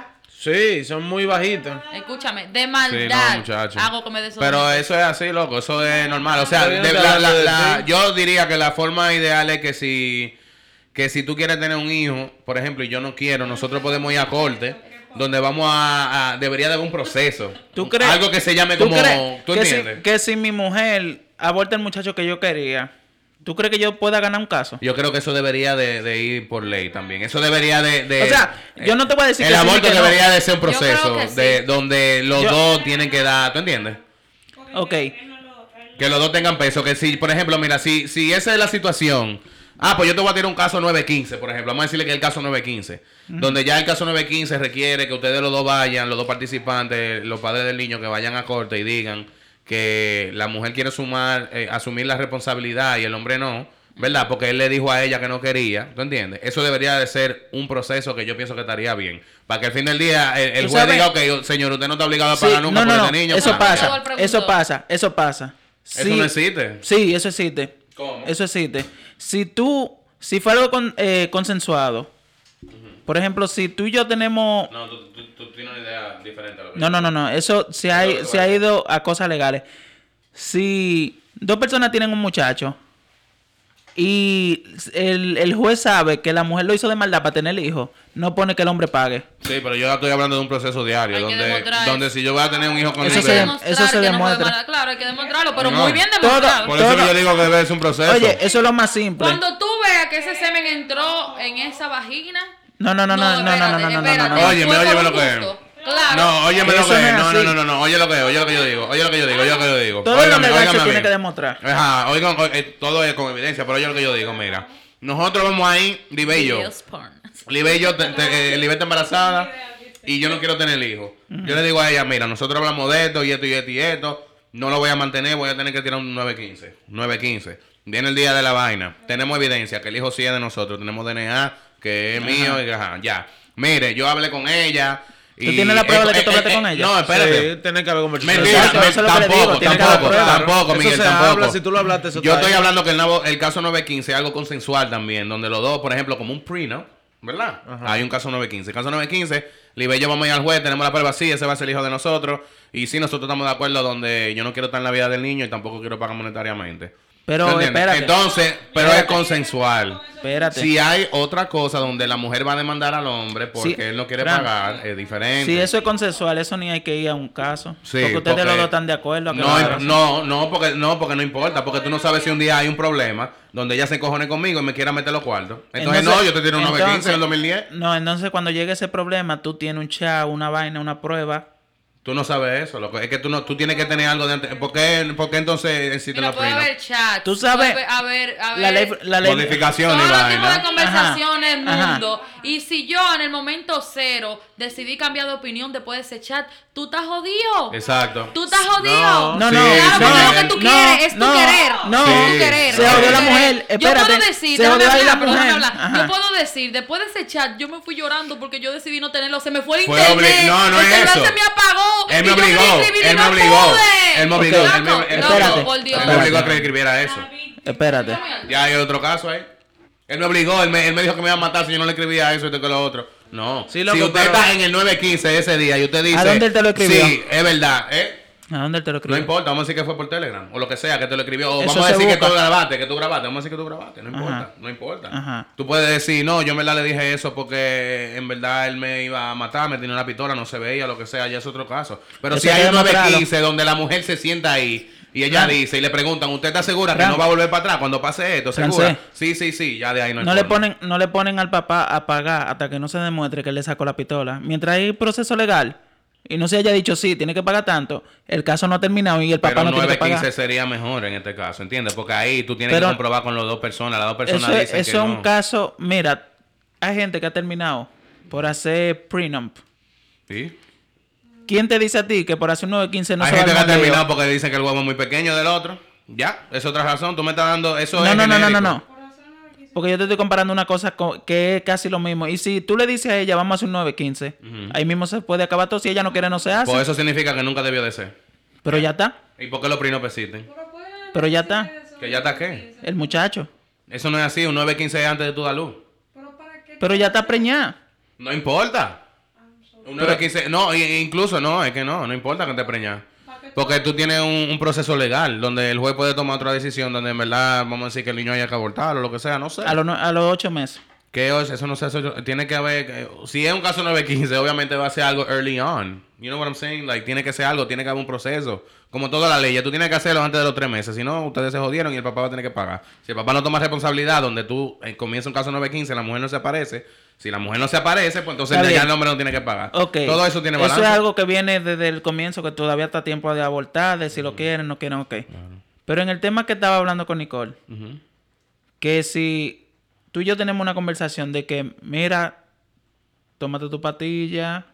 Sí, son muy bajitos. Escúchame, de Sí, maldad no, muchacho. hago que me des dos Pero eso es así, loco. Eso es normal. O sea, no de- la- la- de la- yo diría que la forma ideal es que si, que si tú quieres tener un hijo, por ejemplo, y yo no quiero, nosotros podemos ir a corte, donde vamos a, a- debería de haber un proceso. ¿Tú crees? Algo que se llame ¿Tú como, ¿tú que si, entiendes? que si mi mujer aborta el muchacho que yo quería, ¿tú crees que yo pueda ganar un caso? Yo creo que eso debería de, de ir por ley también. Eso debería de... de- O sea, yo no te voy a decir El que sí ni aborto que no. debería de ser un proceso sí. de donde los Yo- dos tienen que dar, ¿tú entiendes? Ok. Que los dos tengan peso. Que si, por ejemplo, mira, si, si esa es la situación. Ah, pues yo te voy a tirar un caso 915, por ejemplo. Vamos a decirle que es el caso 915. Donde ya el caso 915 requiere que ustedes los dos vayan, los dos participantes, los padres del niño, que vayan a corte y digan que la mujer quiere sumar, eh, asumir la responsabilidad y el hombre no. ¿Verdad? Porque él le dijo a ella que no quería. ¿Tú entiendes? Eso debería de ser un proceso que yo pienso que estaría bien. Para que al fin del día el, juez diga, ok, señor, usted no está obligado a Sí, pagar nunca no, por no, este no, niño. Eso pasa, eso pasa, eso pasa. Eso Sí, no existe. Sí, eso existe. ¿Cómo? Eso existe. Si tú, si fue algo con- eh, consensuado, por ejemplo, si tú y yo tenemos... No, tú, tú- tú tienes una idea diferente a lo que No, no, no, no, eso se ha, se ha ido a cosas legales. Si dos personas tienen un muchacho y el, el juez sabe que la mujer lo hizo de maldad para tener el hijo, no pone que el hombre pague. Sí, pero yo estoy hablando de un proceso diario, Hay que donde, donde si yo voy a tener un hijo con Eso se eso se no demuestra. Claro, hay que demostrarlo, pero No. muy bien Todo- demostrado. Por eso todo- yo digo que debe ser un proceso. Oye, eso es lo más simple. Cuando tú veas que ese semen entró en esa vagina. No, no, no, no, no, no, no, no, no, no, no. Óyeme, óyeme lo que es. Claro. No, óyeme lo que no es. No, no, no, no, no. Oye lo que es, oye lo que yo digo. Oye lo que yo digo, oye lo que yo digo. Todo lo legal se tiene que demostrar. Ajá, oigan, eh, todo es con evidencia, pero oye lo que yo digo, mira. Nosotros vamos ahí, Libe y yo. Libe y yo, eh, Libe está embarazada y yo no quiero tener el hijo. Yo le digo a ella, mira, nosotros hablamos de esto y esto y esto y esto. No lo voy a mantener, voy a tener que tirar un 915. 915. Viene el día de la vaina. Tenemos evidencia que el hijo sí es de nosotros. Tenemos DNA que es mío y ajá, ya. Mire, yo hablé con ella. Y ¿Tú tienes la prueba de que tú eh, hablaste eh, con ella? No, espérate. Sí, que haber conversación. Mentira, eso tampoco, digo, tampoco, tampoco, Eso Miguel, se tampoco. habla, si tú lo hablaste, eso Yo estoy ahí. hablando que el, nuevo- el caso 915 es algo consensual también, donde los dos, por ejemplo, como un prenup, ¿Verdad? Hay un caso 915. Caso 915, Libe y yo vamos a ir al juez, tenemos la prueba así, ese va a ser el hijo de nosotros. Y sí, nosotros estamos de acuerdo donde yo no quiero estar en la vida del niño y tampoco quiero pagar monetariamente. Pero, espérate. Entonces, pero es consensual. Espérate. Si hay otra cosa donde la mujer va a demandar al hombre porque Sí, él no quiere pagar, es diferente. Si eso es consensual, eso ni hay que ir a un caso. Sí, porque ustedes porque los dos están de acuerdo. a que No, no, no, porque no, porque no importa, porque tú no sabes si un día hay un problema donde ella se encojone conmigo y me quiera meter los cuartos. Entonces, no, yo te tiro un 915 en el 2010. No, entonces cuando llegue ese problema, tú tienes un chat, una vaina, una prueba. Tú no sabes eso, loco. Es que tú no, tú tienes que tener algo de antes. ¿Por qué, por qué entonces existen Mira, los puede haber chat. Tú sabes, puede haber, a ver, La ley, la ley, Modificación y Todo tipo de vaina. conversaciones en el Ajá. mundo. Y si yo en el momento cero decidí cambiar de opinión después de ese chat, tú estás jodido. Exacto. Tú estás jodido. No, Sí, no, Claro, sí, porque sí. lo que tú no, quieres es tu no, querer. no. es tu Sí. querer. Se jodió la mujer, Yo espérate, puedo decir, se jodió la mujer. Ajá. Yo puedo decir, después de ese chat, yo me fui llorando porque yo decidí no tenerlo. Se me fue el internet. no, no el es eso. se me apagó. Él me obligó, él me obligó, él me obligó, espérate. por Dios. Él me obligó a que escribiera eso. Espérate. Ya hay otro caso ahí. Él me obligó, él me, él me dijo que me iba a matar si yo no le escribía eso y esto que lo otro. No. Sí, loco, si usted pero- está en el 915 ese día y usted dice. dónde él te lo escribió? Sí, es verdad. ¿eh? ¿A dónde te lo No escribió? importa, vamos a decir que fue por Telegram o lo que sea, que te lo escribió. O Eso vamos a decir que tú grabaste, que tú grabaste. Vamos a decir que tú grabaste. No importa, Ajá. no importa. Ajá. Tú puedes decir, no, yo en verdad le dije eso porque en verdad él me iba a matar, me tenía una pistola, no se veía, lo que sea, ya es otro caso. Pero Eso si hay un demostrarlo. 915 donde la mujer se sienta ahí y ella dice y le preguntan, ¿usted está segura que no va a volver para atrás cuando pase esto? ¿Segura? Francés. Sí, sí, sí, ya de ahí no hay No le, ponen, no le ponen al papá a pagar hasta que no se demuestre que él le sacó la pistola. Mientras hay proceso legal y no se haya dicho sí, tiene que pagar tanto, el caso no ha terminado y el papá Pero no tiene que 915 pagar. sería mejor en este caso, ¿entiendes? Porque ahí tú tienes Pero- que comprobar con las dos personas, las dos personas Eso, es- dicen eso que es un no. caso, mira, hay gente que ha terminado por hacer prenup. ¿Sí? ¿Quién te dice a ti que por hacer un 915 no Hay se va gente al que ha terminado porque dicen que el huevo es muy pequeño del otro. Ya, es otra razón. Tú me estás dando. Eso No, es. no, no, no, no, no. Porque yo te estoy comparando una cosa co- que es casi lo mismo. Y si tú le dices a ella, vamos a hacer un 915, ahí mismo se puede acabar todo. Si ella no quiere, no se hace. Pues eso significa que nunca debió de ser. Pero ya está. ¿Y por qué los prinos persisten? Pero ya está. ¿Que ya está qué? El muchacho. Eso no es así. Un 915 es antes de tu dar luz. Pero para qué Pero ya está preñada. No importa. Un 915. No, incluso no, es que no. No importa que te preñas. Porque tú tienes un, un proceso legal donde el juez puede tomar otra decisión donde en verdad vamos a decir que el niño haya que abortar o lo que sea, no sé. A los, no- a los ocho meses. Que es- eso no se hace. Tiene que haber. Si es un caso 915, obviamente va a ser algo early on. You know what I'm saying? Like, tiene que ser algo, tiene que haber un proceso. Como toda la ley, tú tienes que hacerlo antes de los tres meses. Si no, ustedes se jodieron y el papá va a tener que pagar. Si el papá no toma responsabilidad, donde tú eh, comienza un caso 915, la mujer no se aparece. Si la mujer no se aparece, pues entonces ya el hombre no tiene que pagar. Todo eso tiene balance. Eso es algo que viene desde el comienzo, que todavía está a tiempo de abortar, de si lo quieren, no quieren, ok. Pero en el tema que estaba hablando con Nicole, que si tú y yo tenemos una conversación de que, mira, tómate tu patilla,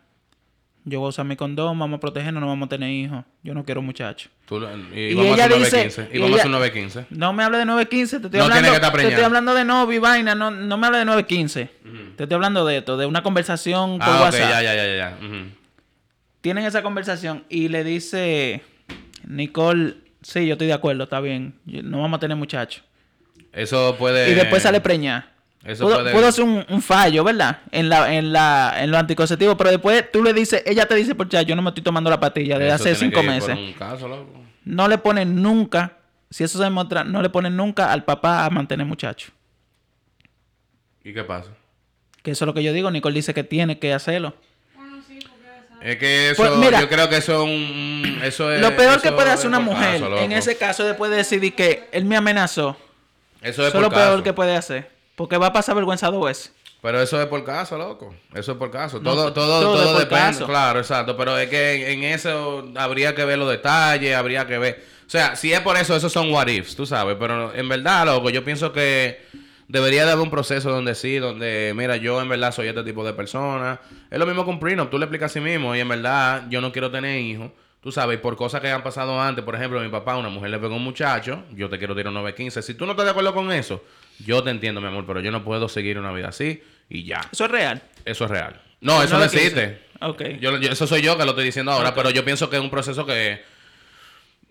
yo voy a usar mi condón, vamos a protegernos, no vamos a tener hijos. Yo no quiero muchachos. Y, Y vamos a ella un dice- 915. Y, y vamos a ella- hacer un 915. No me hable de 915, te estoy No hablando, tiene que estar te estoy hablando de novio y vaina, no, no me hable de 915. Te estoy hablando de esto, de una conversación por Ah, WhatsApp. ya, ya, ya, ya. ya. Tienen esa conversación y le dice Nicole, sí, yo estoy de acuerdo, está bien, no vamos a tener muchachos. Eso puede. y después sale preñada. Eso Pudo, puede- pudo ser un, un fallo, ¿verdad? En la, en la, en lo anticonceptivo, pero después tú le dices, ella te dice, por chat, yo no me estoy tomando la pastilla desde hace cinco meses. un caso, loco. No le ponen nunca, si eso se demuestra, no le ponen nunca al papá a mantener muchachos. ¿Y qué pasa? Que eso es lo que yo digo, Nicole dice que tiene que hacerlo. Es que eso, Pues, mira, yo creo que eso es un... Eso es, lo peor que puede hacer una mujer caso, en ese caso después de decidir que él me amenazó, Eso es eso es lo peor caso. que puede hacer. Porque va a pasar vergüenza dos veces. Pero eso es por caso, loco. Eso es por caso. No, Todo, to- todo, todo depende. caso. Claro, exacto. Pero es que en, en eso habría que ver los detalles, habría que ver. O sea, si es por eso, esos son what ifs, tú sabes. Pero en verdad, loco, yo pienso que debería de haber un proceso donde sí, donde, mira, yo en verdad soy este tipo de persona. Es lo mismo con prenup, tú le explicas a sí mismo y en verdad yo no quiero tener hijos. Tú sabes, por cosas que han pasado antes, por ejemplo, mi papá, una mujer le pegó a un muchacho, yo te quiero tirar un 915. Si tú no estás de acuerdo con eso, yo te entiendo, mi amor, pero yo no puedo seguir una vida así y ya. Eso es real. Eso es real. No, eso no 915. existe. Ok. Yo, yo- eso soy yo que lo estoy diciendo ahora, pero yo pienso que es un proceso que,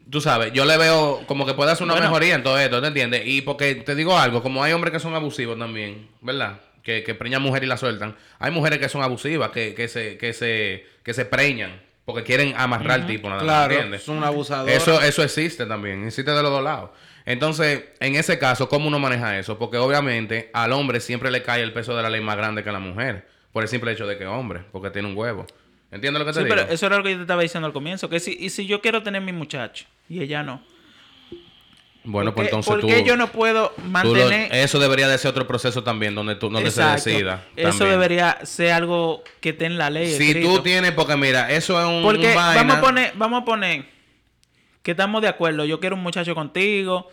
tú sabes, yo le veo como que puede hacer una Bueno. mejoría en todo esto, ¿te entiendes? Y porque te digo algo, como hay hombres que son abusivos también, ¿verdad? que, que preñan mujer y la sueltan. Hay mujeres que son abusivas, que, que, se, que, se, que se preñan porque quieren amarrar al tipo, nada Claro, ¿entiendes? es un abusador. Eso, eso existe también, existe de los dos lados. Entonces, en ese caso, ¿cómo uno maneja eso? Porque obviamente al hombre siempre le cae el peso de la ley más grande que a la mujer, por el simple hecho de que es hombre, porque tiene un huevo. ¿Entiendes lo que te Sí, digo? pero eso era lo que yo te estaba diciendo al comienzo. Que si, y si yo quiero tener mi muchacho y ella no. Bueno, ¿por pues entonces ¿Por tú... qué yo no puedo lo- mantener... eso debería de ser otro proceso también, donde, tú, Exacto. se decida. Eso también. debería ser algo que esté en la ley. Si escrito. tú tienes, porque mira, eso es un, Porque vaina. vamos a poner, vamos a poner que estamos de acuerdo. Yo quiero un muchacho contigo.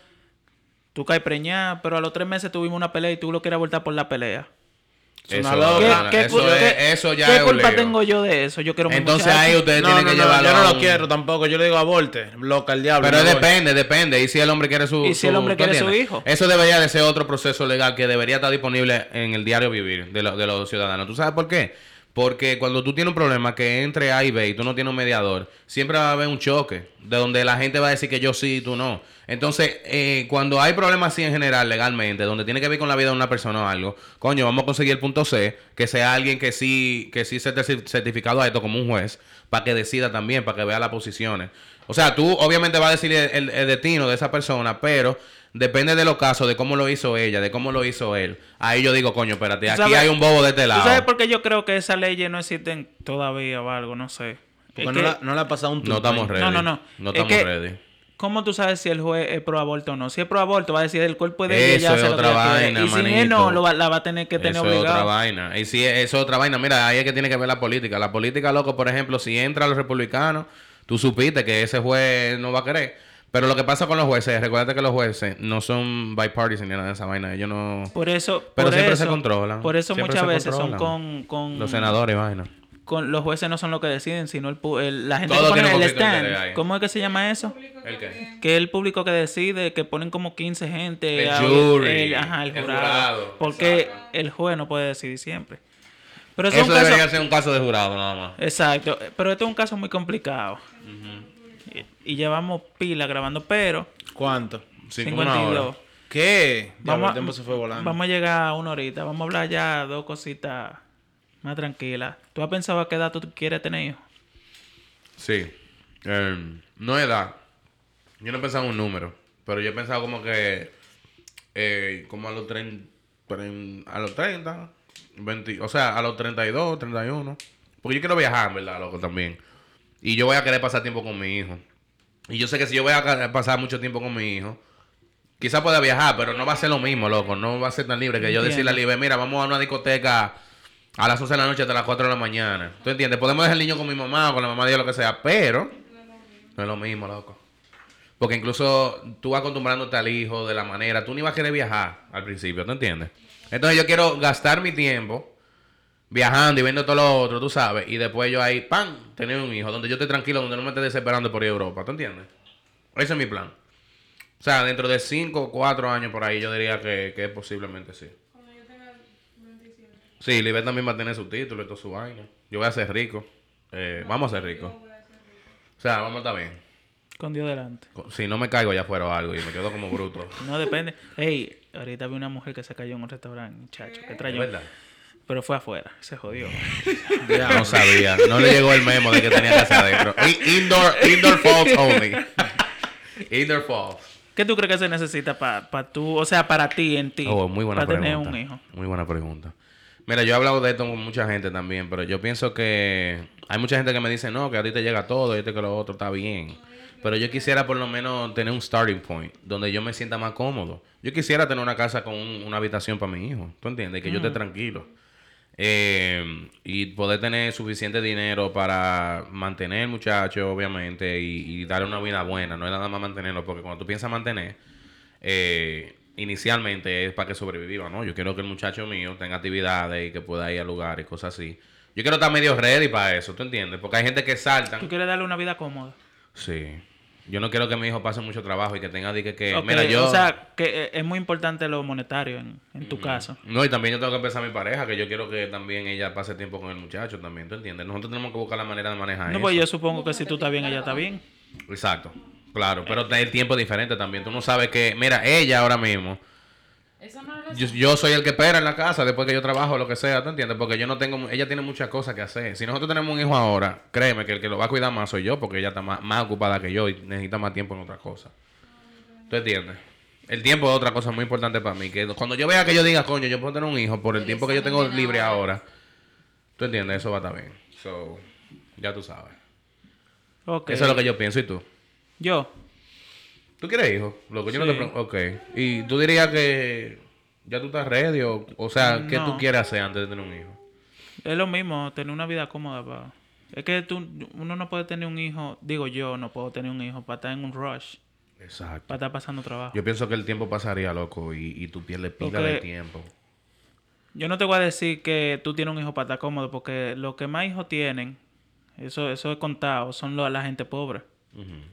Tú caes preñada, pero a los tres meses tuvimos una pelea y tú lo quieres voltar por la pelea. Eso, una loca. ¿Qué, qué eso, cul- es- qué- eso ya qué es un culpa tengo yo de eso? Yo quiero Entonces ahí ustedes No, tienen no, que no, llevarlo yo no lo un- quiero tampoco. Yo le digo aborte. Loca el diablo. Pero voy. depende, depende. Y si el hombre quiere su. Y si el su- hombre ¿tú quiere su entiendes? hijo. Eso debería de ser otro proceso legal que debería estar disponible en el diario vivir de, lo- de los ciudadanos. ¿Tú sabes por qué? Porque cuando tú tienes un problema que entre A y B y tú no tienes un mediador, siempre va a haber un choque de donde la gente va a decir que yo sí y tú no. Entonces, eh, cuando hay problemas así en general, legalmente, donde tiene que ver con la vida de una persona o algo, coño, vamos a conseguir el punto C, que sea alguien que sí, que sí esté certificado a esto como un juez, para que decida también, para que vea las posiciones. O sea, tú obviamente vas a decir el, el- el destino de esa persona, pero depende de los casos, de cómo lo hizo ella, de cómo lo hizo él. Ahí yo digo, coño, espérate, ¿Tú aquí sabes- hay un bobo de este ¿Tú lado. sabes por qué yo creo que esas leyes no existen todavía o algo? No sé. Porque Es no, que- la- no le ha pasado un No estamos ready. No, no, no. No Es estamos que- ready. ¿Cómo tú sabes si el juez es pro aborto o no? Si es pro aborto, va a decir el cuerpo de ella Eso es otra vaina, Y si no, lo va- la va a tener que tener Eso es otra obligado. vaina. Y si es otra vaina, mira, ahí es que tiene que ver la política. La política, loco, por ejemplo, si entra los republicanos, tú supiste que ese juez no va a querer. Pero lo que pasa con los jueces, recuerda que los jueces no son bipartisan ni nada de esa vaina. Ellos no. Por eso, Pero por siempre eso, se controlan. Por eso Siempre muchas veces son con, con Los senadores vaina. Con los jueces no son los que deciden, sino el, pu- el- la gente Todo que pone el stand. ¿Cómo es que se llama eso? ¿El qué? Que es el público que decide, que ponen como 15 gente. El a- jury, el- ajá, el el jurado. porque exacto. el juez no puede decidir siempre. Pero Eso casos- debería ser un caso de jurado nada más. Exacto, pero este es un caso muy complicado. y, y llevamos pila grabando, pero ¿Cuánto? Sí, como una 52. hora. ¿Qué? Vamos el a, tiempo se fue volando. vamos a llegar a una horita. Vamos a hablar ya dos cositas más tranquilas. ¿Tú has pensado a qué edad tú quieres tener hijos? Sí. Em, no edad. Yo no he pensado en un número. Pero yo he pensado como que. eh, como a los 30. A los 30. 20, o sea, a los 32, 31. Porque yo quiero viajar, ¿verdad, loco? También. Y yo voy a querer pasar tiempo con mi hijo. Y yo sé que si yo voy a pasar mucho tiempo con mi hijo. Quizá pueda viajar, pero no va a ser lo mismo, loco. No va a ser tan libre que yo Entiendo. decirle a Libre, mira, vamos a una discoteca a las 11 de la noche hasta las 4 de la mañana. ¿Tú entiendes? Podemos dejar el niño con mi mamá o con la mamá de ella, lo que sea, pero no es lo mismo, loco. Porque incluso tú acostumbrándote al hijo de la manera, tú ni vas a querer viajar al principio, ¿tú entiendes? Entonces yo quiero gastar mi tiempo viajando y viendo todo lo otro, tú sabes, y después yo ahí, ¡pam!, tener un hijo, donde yo esté tranquilo, donde no me esté desesperando por ir a Europa, ¿tú entiendes? Ese es mi plan. O sea, dentro de 5 o 4 años por ahí yo diría que, que posiblemente sí. Sí, Libet también va a tener su título y toda su vaina. Yo voy a ser rico. Eh, vamos a ser ricos. O sea, vamos a estar bien. Con Dios delante. Si no me caigo allá afuera o algo y me quedo como bruto. No depende. Ey, ahorita vi una mujer que se cayó en un restaurante, muchacho. Que Es trayó. verdad. Pero fue afuera. Se jodió. No sabía. No le llegó el memo de que tenía que hacer adentro. Indoor, indoor falls only. Indoor falls. ¿Qué tú crees que se necesita para tú, o sea, para ti, en ti? Oh, muy buena para pregunta. tener un hijo. Muy buena pregunta. Mira, yo he hablado de esto con mucha gente también, pero yo pienso que hay mucha gente que me dice, no, que a ti te llega todo y este que lo otro está bien. Pero yo quisiera por lo menos tener un starting point donde yo me sienta más cómodo. Yo quisiera tener una casa con un- una habitación para mi hijo, ¿tú entiendes? Que yo esté tranquilo. Eh, y poder tener suficiente dinero para mantener el muchacho, obviamente, y, y darle una vida buena. No es nada más mantenerlo, porque cuando tú piensas mantener, eh, inicialmente es para que sobreviva, ¿no? Yo quiero que el muchacho mío tenga actividades y que pueda ir a lugares y cosas así. Yo quiero estar medio ready para eso, ¿tú entiendes? Porque hay gente que saltan. Tú quieres darle una vida cómoda. Sí. Yo no quiero que mi hijo pase mucho trabajo y que tenga que, que mira, yo... O sea, que eh, es muy importante lo monetario en, en tu caso. No, y también yo tengo que pensar en mi pareja, que yo quiero que también ella pase tiempo con el muchacho también, ¿tú entiendes? Nosotros tenemos que buscar la manera de manejar No, eso. pues yo supongo que si tú estás bien, ella está bien. Exacto, claro, pero el tiempo es diferente también. Tú no sabes que, mira, ella ahora mismo, Eso no es Yo, yo soy el que espera en la casa después que yo trabajo, lo que sea, ¿tú entiendes? Porque yo no tengo, ella tiene muchas cosas que hacer. Si nosotros tenemos un hijo ahora, créeme que el que lo va a cuidar más soy yo, porque ella está más, más ocupada que yo y necesita más tiempo en otras cosas. ¿Tú entiendes? El tiempo es otra cosa muy importante para mí. Que cuando yo vea que yo diga, coño, yo puedo tener un hijo por el tiempo que yo tengo libre ahora, ¿tú entiendes? Eso va a estar bien. So, ya tú sabes. Ok. Eso es lo que yo pienso. ¿Y tú? Yo. ¿Tú quieres hijo? Lo que yo no te pregunto. Ok. ¿Y tú dirías que ya tú estás ready? O, o sea, ¿qué tú No. quieres hacer antes de tener un hijo? Es lo mismo, tener una vida cómoda. Pa. Es que tú, uno no puede tener un hijo, digo yo, no puedo tener un hijo para estar en un rush, Exacto. para estar pasando trabajo. Yo pienso que el tiempo pasaría, loco, y, y tú pierdes pila de tiempo. Yo no te voy a decir que tú tienes un hijo para estar cómodo, porque los que más hijos tienen, eso, eso es contado, son lo- la gente pobre.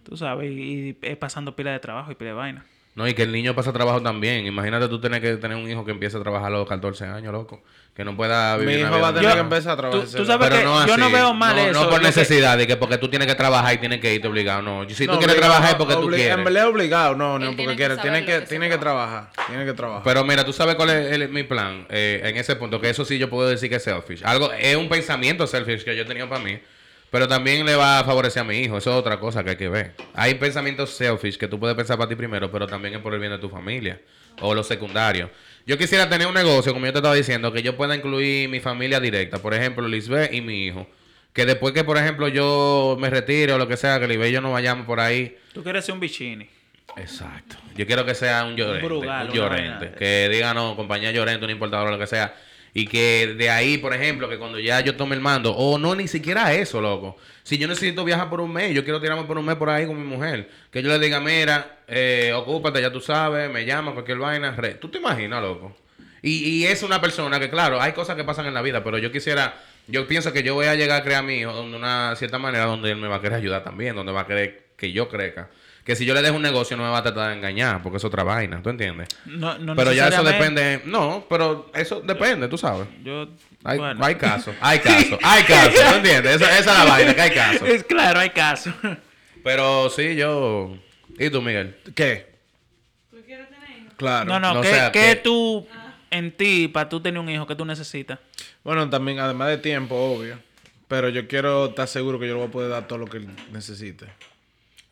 Tú sabes, y, y es pasando pila de trabajo y pila de vaina. No, y que el niño pasa trabajo también. Imagínate tú tener que tener un hijo que empiece a trabajar a los 14 años, loco. Que no pueda vivir Mi una hijo vida va a tener normal. que empezar a trabajar. tú sabes Pero que no yo no así. veo mal no, eso, No por que- necesidad de que porque tú tienes que trabajar y tienes que irte obligado. No, si tú No, quieres obligado, trabajar es porque tú quieres. En verdad es obligado, no, no, Él porque tiene que quiere. saber Tiene lo que, que tiene que trabaja. trabajar. Tiene que trabajar. Pero mira, tú sabes cuál es el- mi plan eh, en ese punto, que eso sí yo puedo decir que es selfish. Algo, es un pensamiento selfish que yo he tenido para mí, pero también le va a favorecer a mi hijo. Eso es otra cosa que hay que ver. Hay pensamientos selfish que tú puedes pensar para ti primero, pero también es por el bien de tu familia o los secundarios. Yo quisiera tener un negocio, como yo te estaba diciendo, que yo pueda incluir mi familia directa, por ejemplo, Lisbeth y mi hijo. Que después que, por ejemplo, yo me retire o lo que sea, que Lisbeth y yo nos vayamos por ahí, Tú quieres ser un bichini. Exacto. Yo quiero que sea un llorente. Brugal, un llorente. Que diga, no, compañía llorente, una importadora, lo que sea. Y que de ahí, por ejemplo, que cuando ya yo tome el mando, o no, ni siquiera eso, loco. Si yo necesito viajar por un mes, yo quiero tirarme por un mes por ahí con mi mujer. Que yo le diga, mira, eh, ocúpate, ya tú sabes, me llama, cualquier vaina. re- ¿Tú te imaginas, loco? Y, y es una persona que, claro, hay cosas que pasan en la vida, pero yo quisiera, yo pienso que yo voy a llegar a crear a mi hijo de una cierta manera donde él me va a querer ayudar también, donde va a querer que yo crezca. Que si yo le dejo un negocio no me va a tratar de engañar, porque es otra vaina, ¿tú entiendes? No, no pero ya eso depende, no, pero eso depende, tú sabes. Yo, Hay, bueno. hay casos, hay casos, hay casos, ¿tú entiendes? Esa, esa es la vaina, que hay casos. Es claro, hay caso. Pero sí, yo... ¿Y tú, Miguel? ¿Qué? ¿Tú quieres tener hijos? Claro. No, no, No, o ¿qué, sea, qué que- tú, en ti, para tú tener un hijo, que tú necesitas? Bueno, también, además de tiempo, obvio. Pero yo quiero estar seguro que yo le voy a poder dar todo lo que él necesite.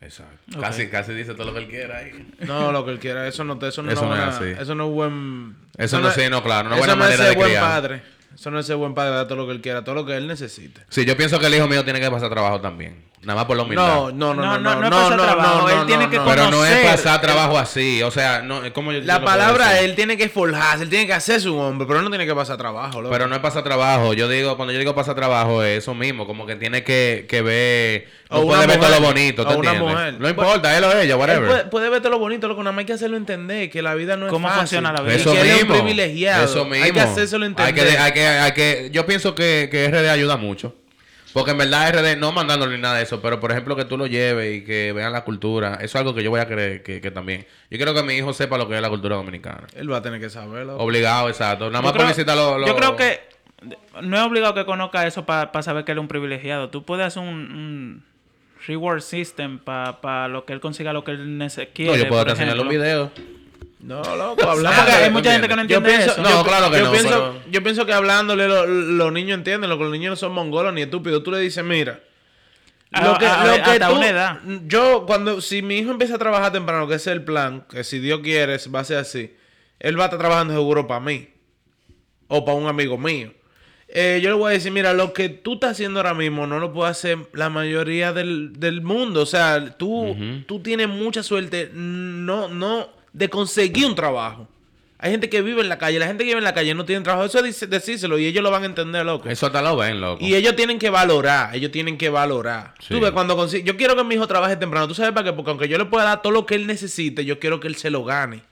Exacto. Casi, casi dice todo lo que él quiera ahí. No, lo que él quiera. Eso no, eso no, Eso no es así. Eso no es buen... Eso no, sí, no, claro, una eso buena no es manera de buen criar. padre. Eso no es ser buen padre, dar todo lo que él quiera, todo lo que él necesite. Sí, yo pienso que el hijo mío tiene que pasar trabajo también. Nada más por la humildad. No, no, no, no, no, No, no, no es pasar trabajo, él tiene que Pero no es conocer. pasar trabajo así. O sea, no, como La lo palabra, él tiene que forjarse, él tiene que hacerse un hombre, pero él no tiene que pasar trabajo, loco. Pero no es pasar trabajo. Yo digo, cuando yo digo pasar trabajo, es eso mismo. Como que tiene que, que ver. O No una puede ver todo lo bonito. ¿te o una entiendes? mujer. No importa, él o ella, Él whatever. puede, puede ver todo lo bonito, loco, nada más hay que hacerlo entender que la vida no es ¿Cómo fácil. funciona la vida? Eso Y que él mismo. es un privilegiado. Eso mismo. Hay que hacérselo Hay entender. que, hay que, hay que, yo pienso que, que RD ayuda mucho. Porque en verdad RD, no mandándole ni nada de eso, pero por ejemplo que tú lo lleves y que vean la cultura, eso es algo que yo voy a querer que, que también. Yo quiero que mi hijo sepa lo que es la cultura dominicana. Él va a tener que saberlo. Obligado, exacto. Nada Yo más por visitar los... los- Yo creo que no es obligado que conozca eso para saber que él es un privilegiado. Tú puedes hacer un, un reward system para lo que él consiga lo que él quiere. No, yo puedo enseñarle un ejemplo. No, loco, hablando. Ah, hay ¿tú mucha gente que no entiende Yo eso. pienso, No, yo- claro que yo no, Pienso, pero- Yo pienso que hablándole lo- los niños entienden, lo que los niños no son mongolos ni estúpidos. Tú le dices, mira, A- lo que, a- lo a- que hasta tú- una edad. Yo, cuando, si mi hijo empieza a trabajar temprano, que ese es el plan, que si Dios quiere, va a ser así, él va a estar trabajando seguro para mí o para un amigo mío. Eh, yo le voy a decir, mira, lo que tú estás haciendo ahora mismo no lo puede hacer la mayoría del, del mundo. O sea, tú, tú tienes mucha suerte no, no, de conseguir un trabajo. Hay gente que vive en la calle, la gente que vive en la calle no tiene trabajo. Eso es dice- decírselo y ellos lo van a entender, loco. Eso hasta lo ven, loco. Y ellos tienen que valorar, ellos tienen que valorar. Sí. Tú ves, cuando Yo quiero que mi hijo trabaje temprano. ¿Tú sabes para qué? Porque aunque yo le pueda dar todo lo que él necesite, yo quiero que él se lo gane.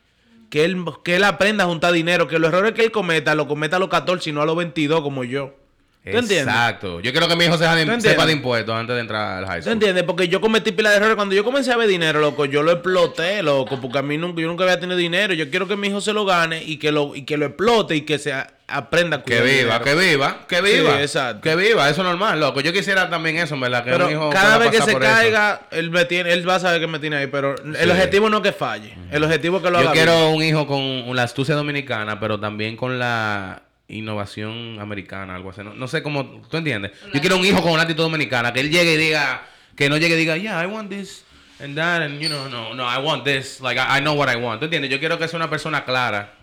Que él, que él aprenda a juntar dinero. Que los errores que él cometa, lo cometa a los 14 y no a los 22 como yo. ¿Tú entiendes? Exacto. Yo quiero que mi hijo sepa de, ¿Tú entiendes? sepa de impuestos antes de entrar al high ¿Tú school. entiendes? Porque yo cometí pila de errores. Cuando yo comencé a ver dinero, loco, yo lo exploté, loco. Porque a mí nunca, yo nunca había tenido dinero. Yo quiero que mi hijo se lo gane y que lo, y que lo explote y que se aprenda a Que cuidar el viva, que viva, que viva. Sí, exacto. Que viva, eso es normal, loco. Yo quisiera también eso, en verdad. Que Pero un hijo cada vez que se eso. caiga, él, me tiene, él va a saber que me tiene ahí. Pero el Sí. objetivo no es que falle. El objetivo es que lo Yo haga quiero bien. un hijo con la astucia dominicana, pero también con la innovación americana, algo así. No, no sé cómo, ¿tú entiendes? Yo quiero un hijo con una actitud dominicana, que él llegue y diga, que no llegue y diga, yeah, I want this and that, and you know, no, no, I want this, like, I, I know what I want. ¿Tú entiendes? Yo quiero que sea una persona clara.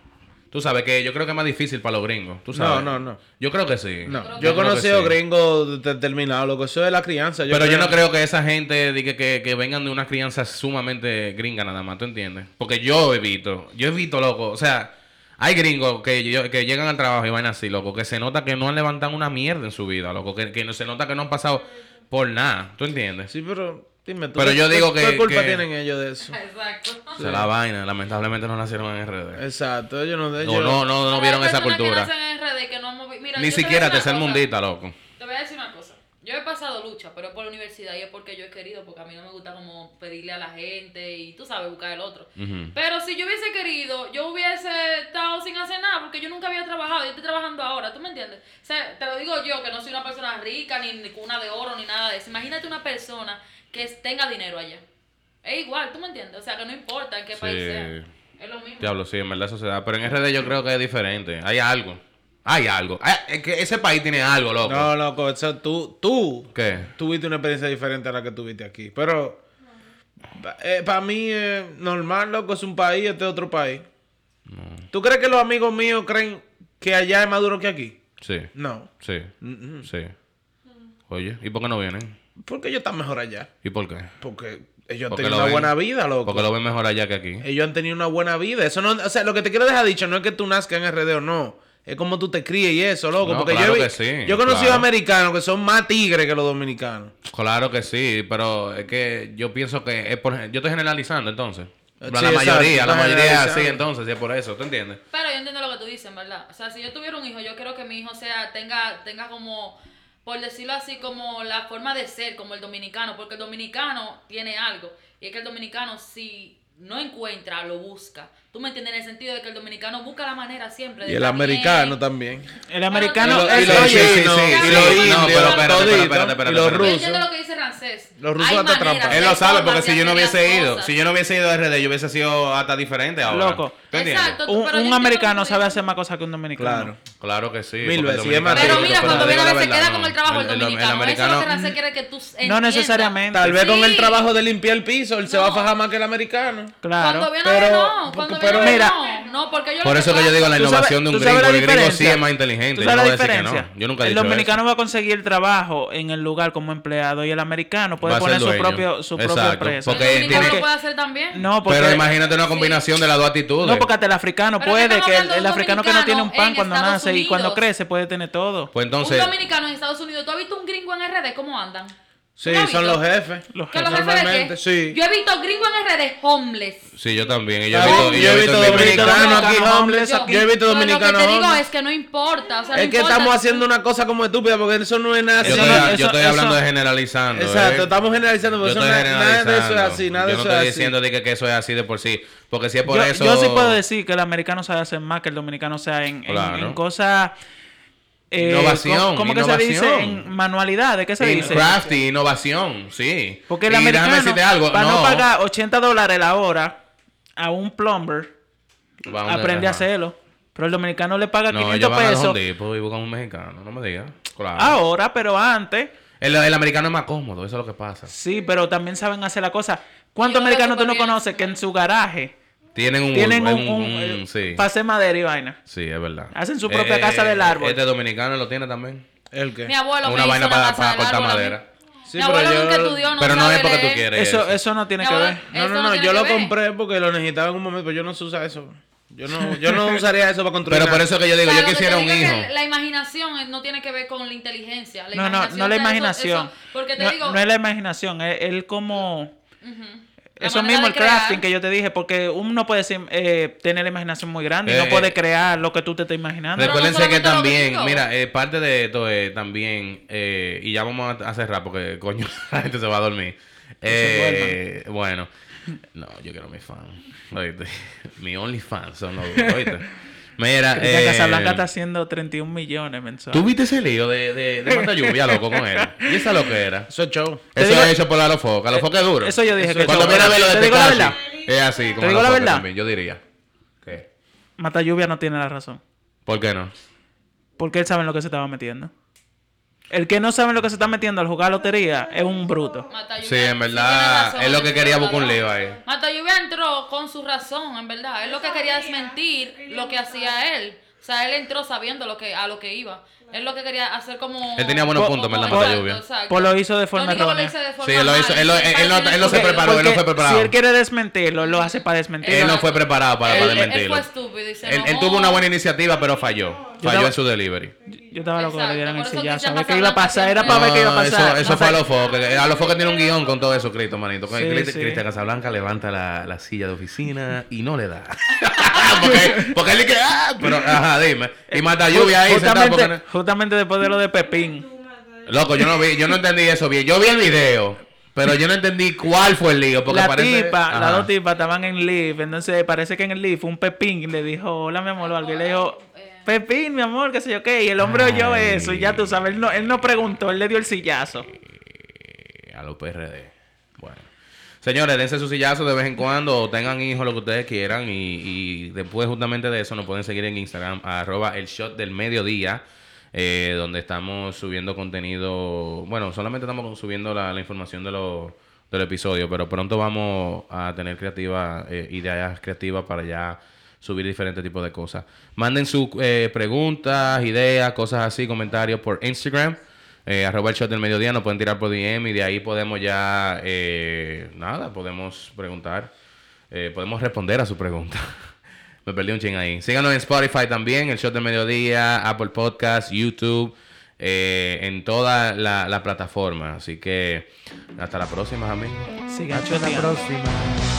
Tú sabes que yo creo que es más difícil para los gringos. ¿Tú sabes? No, no, no. Yo creo que sí. No, yo he que conocido sí. gringos determinados, lo que eso es la crianza. Pero yo no creo que esa gente diga que, que vengan de una crianza sumamente gringa nada más, ¿tú entiendes? Porque yo he visto, yo he visto, loco, o sea, hay gringos que, llegan al trabajo y van así, loco, que se nota que no han levantado una mierda en su vida, loco, que, que no- se nota que no han pasado por nada, ¿tú entiendes? Sí, pero dime tú. Pero ¿qué- yo digo que- ¿Qué culpa que- tienen ellos de eso? Exacto. O sea, la vaina, lamentablemente no nacieron en RD. Exacto, ellos no... Ellos, no, no, no vieron esa cultura. Que nacen en RD que no Mira, Ni te siquiera una cosa. mundista, loco. Te voy a decir una cosa. Yo he pasado lucha, pero es por la universidad y es porque yo he querido, porque a mí no me gusta como pedirle a la gente y tú sabes, buscar el otro. Pero si yo hubiese querido, yo hubiese estado sin hacer nada porque yo nunca había trabajado, yo estoy trabajando ahora, ¿tú me entiendes? O sea, te lo digo yo, que no soy una persona rica, ni, ni cuna de oro, ni nada de eso. Imagínate una persona que tenga dinero allá. Es igual, ¿tú me entiendes? O sea, que no importa en qué Sí. país sea. Es lo mismo. Diablo, sí, en verdad eso se da. Pero en RD yo creo que es diferente. Hay algo. Hay algo. Hay- es que ese país tiene algo, loco. No, loco, eso tú, tú ¿Qué? tuviste una experiencia diferente a la que tuviste aquí. Pero para mí es normal, loco, es un país, este es otro país. ¿Tú crees que los amigos míos creen que allá es más duro que aquí? Sí. No. Sí. Mm, mm. Sí. Oye, ¿y por qué no vienen? Porque ellos están mejor allá. ¿Y por qué? Porque ellos han tenido una ven- buena vida, loco. Porque lo ven mejor allá que aquí. Ellos han tenido una buena vida. Eso no, o sea, lo que te quiero dejar dicho no es que tú nazcas en RD o no. Es como tú te críes y eso, loco. No, porque claro yo, he vi- que sí, yo he conocido claro. americanos que son más tigres que los dominicanos. Claro que sí, pero es que yo pienso que es por... Yo estoy generalizando entonces. Sí, la mayoría, la mayoría sí, entonces, sí, es por eso, ¿tú entiendes? Pero yo entiendo lo que tú dices, verdad. O sea, si yo tuviera un hijo, yo quiero que mi hijo sea, tenga, tenga como, por decirlo así, como la forma de ser, como el dominicano, porque el dominicano tiene algo. Y es que el dominicano, si no encuentra, lo busca. Tú me entiendes en el sentido de que el dominicano busca la manera siempre. De Y el americano también. El americano. Y lo- es- y los chinos, y los No, indios, pero espérate, espérate, espérate, espérate, y los. Yo rusos. entiendo lo que dice Rancés. Los rusos hasta trampa. Él lo sabe porque si yo no hubiese ido, si yo no hubiese ido a RD, yo hubiese sido hasta diferente ahora. Loco. Un, americano sabe hacer más cosas que un dominicano. Claro. Claro que sí. Mil veces, dominicano- Pero mira, cuando viene a ver, se queda con el trabajo el, El- el dominicano. americano- Eso es lo que Rancés quiere que tú No necesariamente. Tal vez con el trabajo de limpiar el piso, él se va a fajar más que el americano. Claro. Cuando viene Pero- a ver, no. Pero- mira. no. No, porque yo Por eso que yo digo la ¿Tú sabes- innovación de un gringo. la El gringo sí es más inteligente. ¿Tú Yo sabes no la voy a decir que diferencia? no. Yo nunca he el dicho dominicano eso. va a conseguir trabajo en el lugar como empleado y el americano puede poner su propio su propia Exacto, empresa. porque El dominicano tiene lo que- puede hacer también. No, porque Pero imagínate una combinación de las dos actitudes. no porque hasta el africano Pero puede, que el, africano que no tiene un pan cuando Estados nace y cuando crece puede tener todo. Pues entonces, un dominicano en Estados Unidos. ¿Tú has visto un gringo en RD? ¿Cómo andan? Sí, ¿Tú lo has son los jefes. Los ¿Que los jefes. qué? sí. Yo he visto gringos en RD homeless. sí, yo también. y Yo Está he visto, bien, y yo he visto dominicanos aquí homeless. Yo he visto dominicanos Lo que te digo homeless. es que no importa. O sea, no Es que importa. estamos haciendo una cosa como estúpida porque eso no es nada. Yo estoy, no- yo estoy eso- hablando de generalizando. Exacto, ¿eh? estamos generalizando, Yo porque eso estoy na- nada de eso es generalizando. así, nada de Yo no eso estoy es así. diciendo de que, que eso es así de por sí. Porque si es por yo, eso. yo sí puedo decir que el americano sabe hacer más que el dominicano sea en, en- Claro. en cosas eh, Innovación, ¿cómo, cómo que se dice? En manualidades, ¿qué se dice? crafty, innovación, sí. Porque el Y americano, algo. para no. no pagar 80 dólares la hora a un plumber, aprende a hacerlo. Pero el dominicano le paga No, 500 ellos van a pesos Depot y buscan un mexicano, no me digas. Claro. ahora, pero antes, El, el americano es más cómodo, eso es lo que pasa. sí, pero también saben hacer la cosa. ¿Cuántos americanos tú no conoces que en su garaje Tienen un. tienen un, un- un, un- eh, sí. para hacer madera y vaina? Sí, es verdad. Hacen su propia casa del árbol. Este dominicano lo tiene también. ¿El qué? Mi abuelo Una me vaina hizo una para, para cortar madera. Sí, Mi pero abuelo yo- nunca estudió, no Pero no es porque tú quieres. Eso, eso. eso no tiene Mi que abuelo- ver. No, no, no, yo lo ver. compré porque lo necesitaba en un momento, pero yo no sé usar eso. Yo no, yo no usaría eso para construir. Pero por eso que yo digo, O sea, yo quisiera un hijo. La imaginación eh, no tiene que ver con la inteligencia. La No, no, no la eso- imaginación. eso- porque te no, digo, no es la imaginación, es él como... La Eso mismo, el crear. crafting que yo te dije, porque uno puede ser, eh, tener la imaginación muy grande y no puede eh, crear lo que tú te estás imaginando. No Recuérdense que también, mira, eh, parte de esto es también, eh, y ya vamos a, cerrar porque coño, la gente se va a dormir. Eh, bueno, no, yo quiero mi fan. Oíste. Mi only fan son los. Mira, eh, Casablanca está haciendo 31 millones mensuales. ¿tú viste ese lío de, de, de Mata Lluvia, loco, con él? ¿Y esa lo que era? Eso es show. Eso digo- es hecho por la Lofoca. La Lofoca es duro. Eso yo dije que Cuando viene a ver lo de Te digo la verdad. Es así, como Te digo la verdad. también, yo diría. ¿Qué? Mata Lluvia no tiene la razón. ¿Por qué no? Porque él sabe en lo que se estaba metiendo. El que no sabe en lo que se está metiendo al jugar lotería es un bruto. Sí, en verdad, razón, es lo que quería buscar un lío ahí. Mata Lluvia entró con su razón, en verdad. Él lo que quería es mentir lo que hacía él. O sea, él entró sabiendo lo que, a lo que iba. Él lo que quería hacer como... Él tenía buenos como- puntos, ¿verdad, Mata Lluvia? Pues lo hizo de forma errónea. Sí, él lo hizo- él lo- él no- él no se preparó, él no fue preparado. Si él quiere desmentirlo, él lo hace para desmentirlo. Él no fue preparado para, para Él, él desmentirlo. fue estúpido y se Él, tuvo una buena iniciativa, pero falló. Falló estaba- en su delivery. Yo estaba loco que le dieran el sillazo. Cristian A ver qué iba a pasar. Era para ver qué iba a No, pasar. Eso, fue a los focos. A los focos tiene un guion con todo eso, Cristo, manito. Sí, Cristian sí. Cristian Casablanca levanta la, la silla de oficina y no le da. porque, porque él dice, ah, pero, ajá, dime. Y mata lluvia ahí sentado justamente, porque... justamente después de lo de Pepín. Loco, yo no vi, yo no entendí eso bien. Yo vi el video, pero yo no entendí cuál fue el lío. Porque la parece... tipa, Ajá. las dos tipas estaban en live. Entonces parece que en el live un Pepín le dijo, hola mi amor, o algo. Y le dijo, Pepín, mi amor, qué sé yo qué. Y el hombre oyó eso. Y ya tú sabes, él no, él no preguntó, él le dio el sillazo. a los PRD. Bueno. Señores, dense su sillazo de vez en cuando, o tengan hijos, lo que ustedes quieran. Y, y después justamente de eso nos pueden seguir en Instagram, arroba el shot del mediodía, eh, donde estamos subiendo contenido. Bueno, solamente estamos subiendo la, información de los del episodio, pero pronto vamos a tener creativa, eh, ideas creativas para ya subir diferentes tipos de cosas. Manden sus eh, preguntas, ideas, cosas así, comentarios por Instagram. Eh, arroba el shot del mediodía, nos pueden tirar por DM y de ahí podemos ya, eh, nada, podemos preguntar, eh, podemos responder a su pregunta. Me perdí un ching ahí. Síganos en Spotify también, el shot del mediodía, Apple Podcast, YouTube, eh, en toda la, la plataforma. Así que hasta la próxima, amigos. Sigan Hasta la próxima.